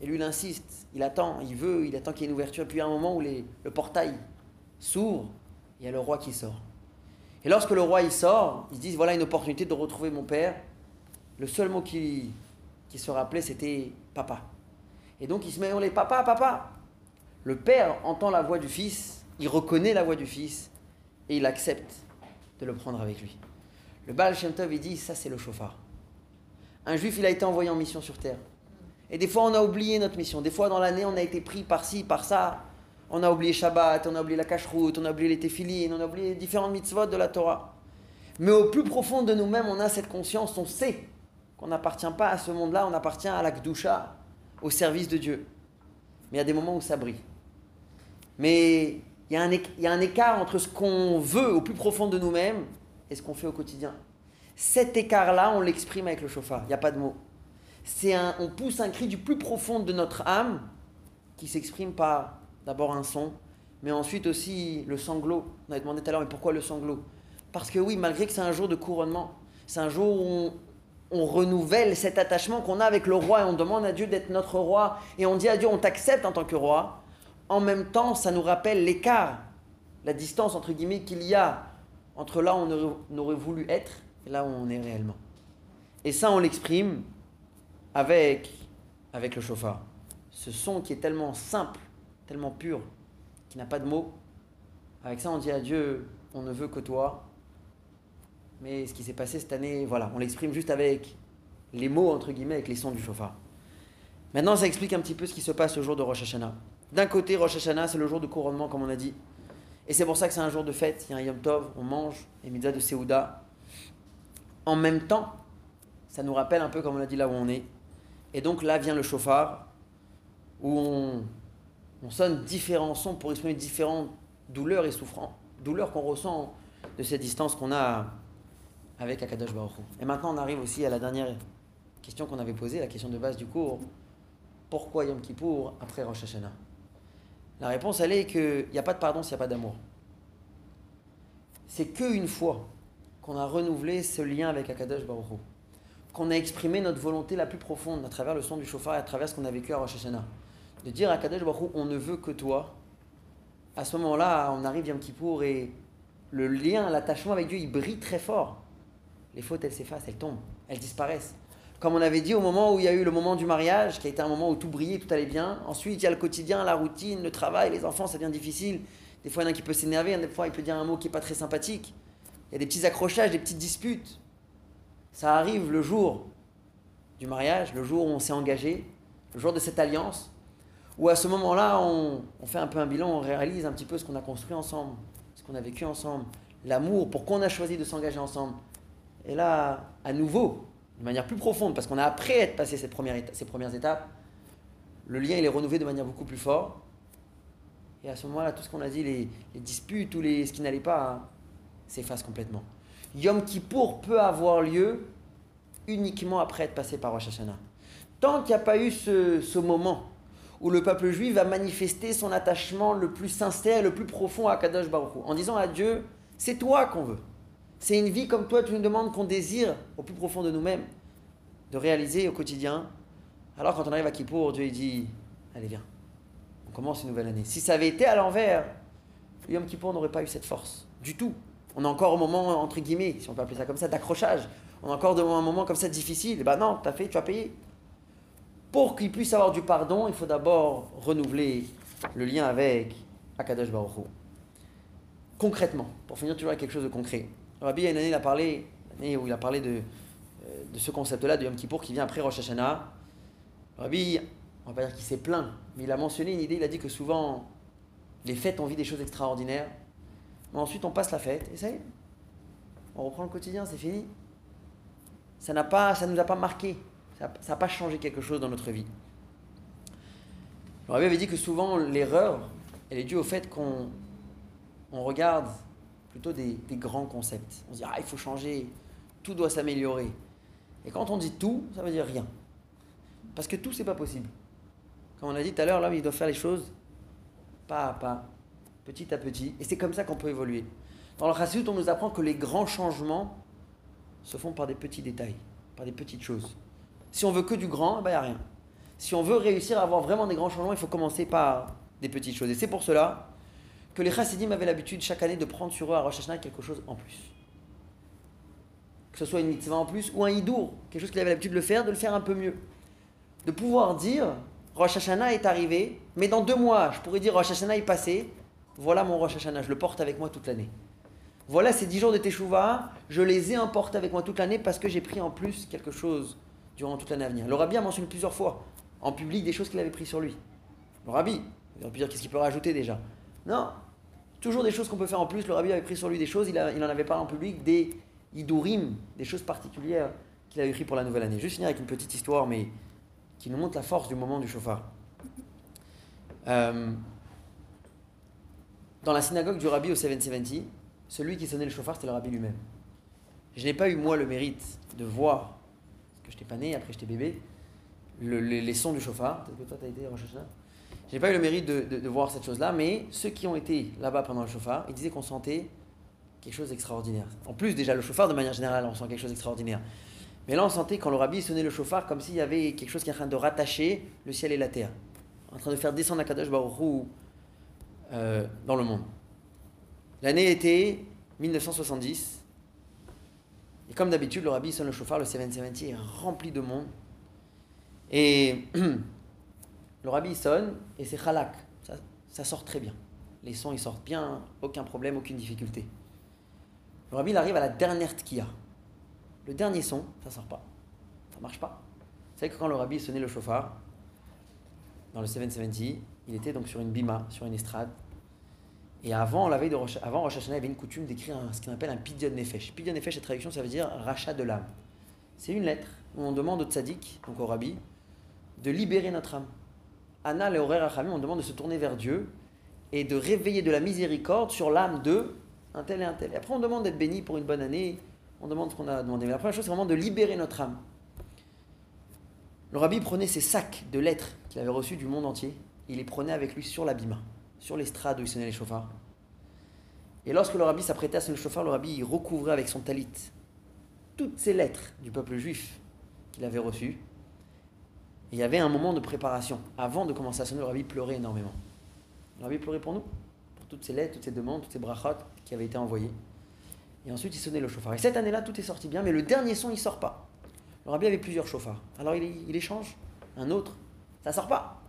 Et lui, il insiste, il attend, il veut, il attend qu'il y ait une ouverture. Puis à un moment où le portail s'ouvre, il y a le roi qui sort. Et lorsque le roi il sort, ils disent voilà une opportunité de retrouver mon père. Le seul mot qui, se rappelait, c'était papa. Et donc il se met à les papa, papa. Le père entend la voix du fils, il reconnaît la voix du fils et il accepte de le prendre avec lui. Le Baal Shem Tov, il dit ça c'est le chauffard. Un juif, il a été envoyé en mission sur terre. Et des fois, on a oublié notre mission. Des fois, dans l'année, on a été pris par ci, par ça. On a oublié Shabbat, on a oublié la cache-route, on a oublié les téphilines, on a oublié différentes mitzvot de la Torah. Mais au plus profond de nous-mêmes, on a cette conscience, on sait qu'on n'appartient pas à ce monde-là, on appartient à la Gdusha, au service de Dieu. Mais il y a des moments où ça brille. Mais il y, a un, écart entre ce qu'on veut au plus profond de nous-mêmes et ce qu'on fait au quotidien. Cet écart-là, on l'exprime avec le chauffard, il n'y a pas de mots. C'est un, on pousse un cri du plus profond de notre âme qui s'exprime par D'abord un son, mais ensuite aussi le sanglot. On avait demandé tout à l'heure, mais pourquoi le sanglot? Parce que oui, malgré que c'est un jour de couronnement, c'est un jour où on, renouvelle cet attachement qu'on a avec le roi et on demande à Dieu d'être notre roi et on dit à Dieu, on t'accepte en tant que roi. En même temps, ça nous rappelle l'écart, la distance entre guillemets qu'il y a entre là où on aurait voulu être et là où on est réellement. Et ça, on l'exprime avec, avec le chauffard. Ce son qui est tellement simple tellement pur, qui n'a pas de mots. Avec ça, on dit à Dieu, on ne veut que toi. Mais ce qui s'est passé cette année, voilà, on l'exprime juste avec les mots, entre guillemets, avec les sons du chauffard. Maintenant, ça explique un petit peu ce qui se passe le jour de Rosh Hashanah. D'un côté, Rosh Hashanah, c'est le jour de couronnement, comme on a dit. Et c'est pour ça que c'est un jour de fête. Il y a un Yom Tov, on mange, les mitzvahs de Seouda. En même temps, ça nous rappelle un peu, comme on a dit, là où on est. Et donc là vient le chauffard, où on on sonne différents sons pour exprimer différentes douleurs et souffrances, douleurs qu'on ressent de cette distance qu'on a avec Akadosh Baruch Et maintenant, on arrive aussi à la dernière question qu'on avait posée, la question de base du cours. Pourquoi Yom Kippour après Rosh Hashanah? La réponse, elle est qu'il n'y a pas de pardon s'il n'y a pas d'amour. C'est qu'une fois qu'on a renouvelé ce lien avec Akadosh Baruch qu'on a exprimé notre volonté la plus profonde à travers le son du chauffard et à travers ce qu'on a vécu à Rosh Hashanah de dire à Kadesh Baruch on ne veut que toi, à ce moment-là, on arrive Yom Kippour et le lien, l'attachement avec Dieu, il brille très fort. Les fautes, elles s'effacent, elles tombent, elles disparaissent. Comme on avait dit au moment où il y a eu le moment du mariage, qui a été un moment où tout brillait, tout allait bien. Ensuite, il y a le quotidien, la routine, le travail, les enfants, ça devient difficile. Des fois, il y en a qui peut s'énerver, des fois, il peut dire un mot qui n'est pas très sympathique. Il y a des petits accrochages, des petites disputes. Ça arrive le jour du mariage, le jour où on s'est engagé, le jour de cette alliance, où à ce moment-là, on, on, fait un peu un bilan, on réalise un petit peu ce qu'on a construit ensemble, ce qu'on a vécu ensemble, l'amour, pourquoi on a choisi de s'engager ensemble. Et là, à nouveau, de manière plus profonde, parce qu'on a après être passé ces premières étapes, le lien il est renouvelé de manière beaucoup plus forte. Et à ce moment-là, tout ce qu'on a dit, les, disputes ou les, ce qui n'allait pas, hein, s'efface complètement. Yom Kippour peut avoir lieu uniquement après être passé par Rosh Hashanah. Tant qu'il n'y a pas eu ce, ce, moment où le peuple juif va manifester son attachement le plus sincère, le plus profond à Kadosh Baruch Hu, en disant à Dieu, c'est toi qu'on veut. C'est une vie comme toi, tu nous demandes qu'on désire au plus profond de nous-mêmes de réaliser au quotidien. Alors quand on arrive à Kippour, Dieu il dit Allez, viens, on commence une nouvelle année. Si ça avait été à l'envers, Yom Kippour n'aurait pas eu cette force du tout. On est encore au moment, entre guillemets, si on peut appeler ça comme ça, d'accrochage. On est encore devant un moment comme ça difficile. Et ben non, tu as fait, tu as payé. Pour qu'il puisse avoir du pardon, il faut d'abord renouveler le lien avec Akadosh Baruch. Concrètement, pour finir toujours avec quelque chose de concret. Rabbi, il a une année, parlé, où il a parlé de, euh, de ce concept-là, de Yom Kippour, qui vient après Rosh Hashanah. Rabbi, on va pas dire qu'il s'est plaint, mais il a mentionné une idée, il a dit que souvent, les fêtes, on vit des choses extraordinaires, ensuite on passe la fête, et ça on reprend le quotidien, c'est fini. Ça n'a nous a pas marqué, ça n'a pas changé quelque chose dans notre vie. Rabbi avait dit que souvent, l'erreur, elle est due au fait qu'on on regarde plutôt des, grands concepts. On se dit, ah, il faut changer, tout doit s'améliorer. Et quand on dit tout, ça veut dire rien. Parce que tout, c'est pas possible. Comme on a dit tout à l'heure, là, il doit faire les choses pas à pas, petit à petit. Et c'est comme ça qu'on peut évoluer. Dans le Chassidut, on nous apprend que les grands changements se font par des petits détails, par des petites choses. Si on veut que du grand, il eh n'y ben, a rien. Si on veut réussir à avoir vraiment des grands changements, il faut commencer par des petites choses. Et c'est pour cela que les chassidim avaient l'habitude chaque année de prendre sur eux à Rosh Hashanah quelque chose en plus. Que ce soit une mitzvah en plus ou un hidour, quelque chose qu'ils avaient l'habitude de le faire, de le faire un peu mieux. De pouvoir dire Rosh Hashanah est arrivé, mais dans deux mois, je pourrais dire Rosh Hashanah est passé, voilà mon Rosh Hashanah, je le porte avec moi toute l'année. Voilà ces dix jours de Teshuvah, je les ai emportés avec moi toute l'année parce que j'ai pris en plus quelque chose durant toute l'année à venir. Le rabbi a mentionné plusieurs fois en public des choses qu'il avait pris sur lui. Le rabbi, aurait pu dire qu'est-ce qu'il peut rajouter déjà? Non. Toujours des choses qu'on peut faire en plus. Le rabbi avait pris sur lui des choses, il, en avait parlé en public, des idourim, des choses particulières qu'il a écrit pour la nouvelle année. Juste finir avec une petite histoire, mais qui nous montre la force du moment du chauffard. Euh, dans la synagogue du rabbi au 770, celui qui sonnait le chauffard, c'était le rabbi lui-même. Je n'ai pas eu, moi, le mérite de voir, parce que je n'étais pas né, après j'étais bébé, les, sons du chauffard. Peut-être que toi, tu as été j'ai pas eu le mérite de, voir cette chose-là, mais ceux qui ont été là-bas pendant le chauffard, ils disaient qu'on sentait quelque chose d'extraordinaire. En plus, déjà, le chauffard, de manière générale, on sent quelque chose d'extraordinaire. Mais là, on sentait quand le rabbi sonnait le chauffard comme s'il y avait quelque chose qui est en train de rattacher le ciel et la terre, en train de faire descendre Akadosh Baruch euh, dans le monde. L'année était 1970. Et comme d'habitude, le rabbi sonne le chauffard, le 770 est rempli de monde. Et Le rabbi sonne et c'est halak. Ça, sort très bien. Les sons ils sortent bien, aucun problème, aucune difficulté. Le rabbi arrive à la dernière tkia. Le dernier son, ça sort pas. Ça marche pas. Savez que quand le rabbi sonnait le chauffard, dans le 770, il était donc sur une bima, sur une estrade. Et avant, la veille de Rosh, avant Hashanah, il y avait une coutume d'écrire ce qu'on appelle un pidyon nefesh. Pidyon nefesh, la traduction, ça veut dire rachat de l'âme. C'est une lettre où on demande au tzaddik, donc au rabbi, de libérer notre âme. Anna, le Rachamim, on demande de se tourner vers Dieu et de réveiller de la miséricorde sur l'âme de un tel et un tel. Et après, on demande d'être béni pour une bonne année, on demande ce qu'on a demandé. Mais la première chose, c'est vraiment de libérer notre âme. Le rabbi prenait ces sacs de lettres qu'il avait reçus du monde entier, il les prenait avec lui sur l'abîme, sur l'estrade où il sonnait les chauffards. Et lorsque le rabbi s'apprêtait à sonner le chauffard, le rabbi il recouvrait avec son talit toutes ces lettres du peuple juif qu'il avait reçues il y avait un moment de préparation. Avant de commencer à sonner, le rabbi pleurait énormément. Le rabbi pleurait pour nous, pour toutes ces lettres, toutes ces demandes, toutes ces brachot qui avait été envoyé. Et ensuite, il sonnait le chauffard. Et cette année-là, tout est sorti bien, mais le dernier son, il sort pas. Le rabbi avait plusieurs chauffards. Alors il, il échange un autre. Ça sort pas.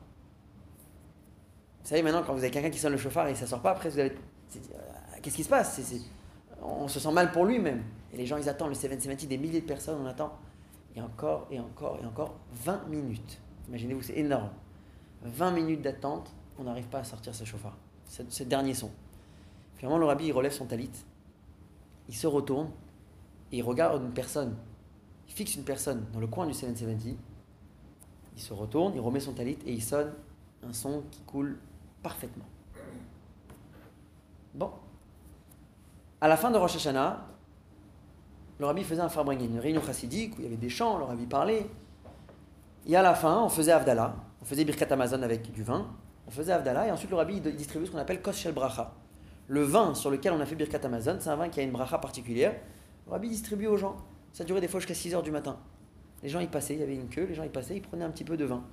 Vous savez, maintenant, quand vous avez quelqu'un qui sonne le chauffard et ça sort pas, après, vous avez. Euh, qu'est-ce qui se passe? On se sent mal pour lui-même. Et les gens, ils attendent le 770, des milliers de personnes, on attend. Et encore, et encore, et encore, 20 minutes. Imaginez-vous, c'est énorme. 20 minutes d'attente, on n'arrive pas à sortir ce chauffard, ce, dernier son. Finalement, le rabbi, il relève son talit, il se retourne, et il regarde une personne, il fixe une personne dans le coin du 770, il se retourne, il remet son talit, et il sonne un son qui coule parfaitement. Bon. À la fin de Rosh Hashanah, le rabbi faisait un farbringen, une réunion chassidique où il y avait des chants, le rabbi parlait. Et à la fin, on faisait Avdallah, on faisait Birkat Amazon avec du vin, on faisait Avdallah, et ensuite le rabbi distribuait ce qu'on appelle Kos Shel Bracha. Le vin sur lequel on a fait Birkat Amazon, c'est un vin qui a une bracha particulière. Le rabbi distribuait aux gens. Ça durait des fois jusqu'à 6 heures du matin. Les gens y passaient, il y avait une queue, les gens y passaient, ils prenaient un petit peu de vin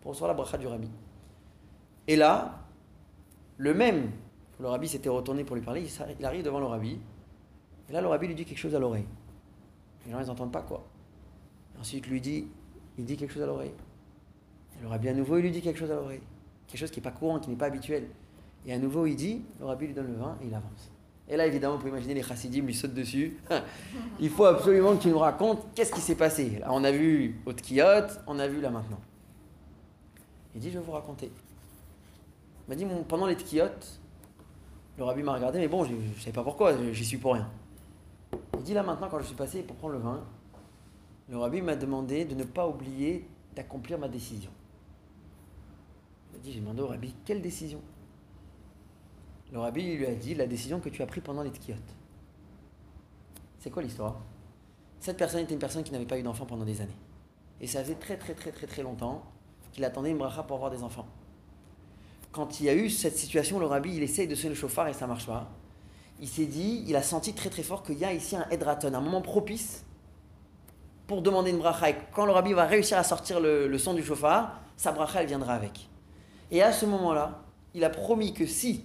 pour recevoir la bracha du rabbi. Et là, le même, le rabbi s'était retourné pour lui parler, il arrive devant le rabbi, et là le rabbi lui dit quelque chose à l'oreille. Les gens, ils n'entendent pas quoi. Ensuite, lui dit, il dit quelque chose à l'oreille. Le rabbi, à nouveau, il lui dit quelque chose à l'oreille. Quelque chose qui n'est pas courant, qui n'est pas habituel. Et à nouveau, il dit, le rabbi lui donne le vin et il avance. Et là, évidemment, vous pouvez imaginer les chassidim lui sautent dessus. il faut absolument que tu nous racontes qu'est-ce qui s'est passé. On a vu au Tkiyot, on a vu là maintenant. Il dit, je vais vous raconter. Il m'a dit, pendant les Tkiyot, le rabbi m'a regardé, mais bon, je ne savais pas pourquoi, j'y suis pour rien. Dit là maintenant, quand je suis passé pour prendre le vin, le rabbi m'a demandé de ne pas oublier d'accomplir ma décision. Il dit, j'ai demandé au rabbi, quelle décision? Le rabbi lui a dit, la décision que tu as prise pendant les tkiyot. C'est quoi l'histoire? Cette personne était une personne qui n'avait pas eu d'enfant pendant des années. Et ça faisait très très très très très longtemps qu'il attendait une bracha pour avoir des enfants. Quand il y a eu cette situation, le rabbi, il essaye de sonner le chauffard et ça marche pas il s'est dit, il a senti très très fort qu'il y a ici un Edraton, un moment propice pour demander une bracha. Et quand le rabbi va réussir à sortir le, son du chauffard, sa bracha, elle viendra avec. Et à ce moment-là, il a promis que si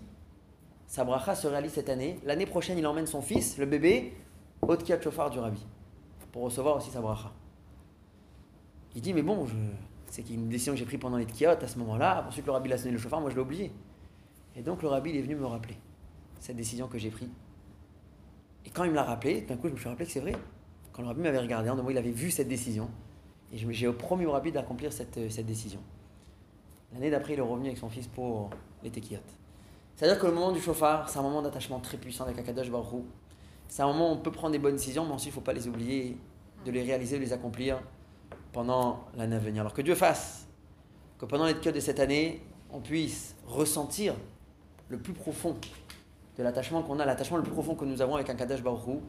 sa bracha se réalise cette année, l'année prochaine, il emmène son fils, le bébé, au de chauffard du rabbi, pour recevoir aussi sa bracha. Il dit, mais bon, c'est une décision que j'ai prise pendant les tkiyot à ce moment-là. Ensuite, le rabbi a sonné le chauffard, moi je l'ai oublié. Et donc, le rabbi, est venu me rappeler cette décision que j'ai prise. Et quand il me l'a rappelé, d'un coup, je me suis rappelé que c'est vrai. Quand le rabbi m'avait regardé, en deux mots, il avait vu cette décision. Et j'ai promis au rabbi d'accomplir cette, euh, cette décision. L'année d'après, il est revenu avec son fils pour les tekiyot. C'est-à-dire que le moment du chauffard, c'est un moment d'attachement très puissant avec Akadosh Baruch C'est un moment où on peut prendre des bonnes décisions, mais ensuite, il ne faut pas les oublier, de les réaliser, de les accomplir pendant l'année à venir. Alors que Dieu fasse que pendant les tekiyot de cette année, on puisse ressentir le plus profond de l'attachement qu'on a, l'attachement le plus profond que nous avons avec un Kadesh Baruch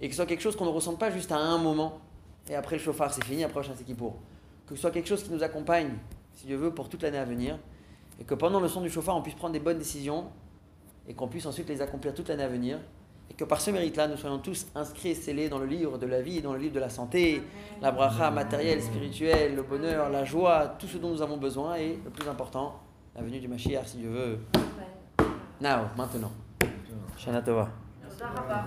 et que ce soit quelque chose qu'on ne ressente pas juste à un moment, et après le chauffard c'est fini, après c'est qui pour. Que ce soit quelque chose qui nous accompagne, si Dieu veut, pour toute l'année à venir, et que pendant le son du chauffard, on puisse prendre des bonnes décisions, et qu'on puisse ensuite les accomplir toute l'année à venir, et que par ce mérite-là, nous soyons tous inscrits et scellés dans le livre de la vie dans le livre de la santé, la bracha matérielle, spirituelle, le bonheur, la joie, tout ce dont nous avons besoin, et le plus important, la venue du Mashiach, si Dieu veut. Now, maintenant. שנה טובה. תודה רבה.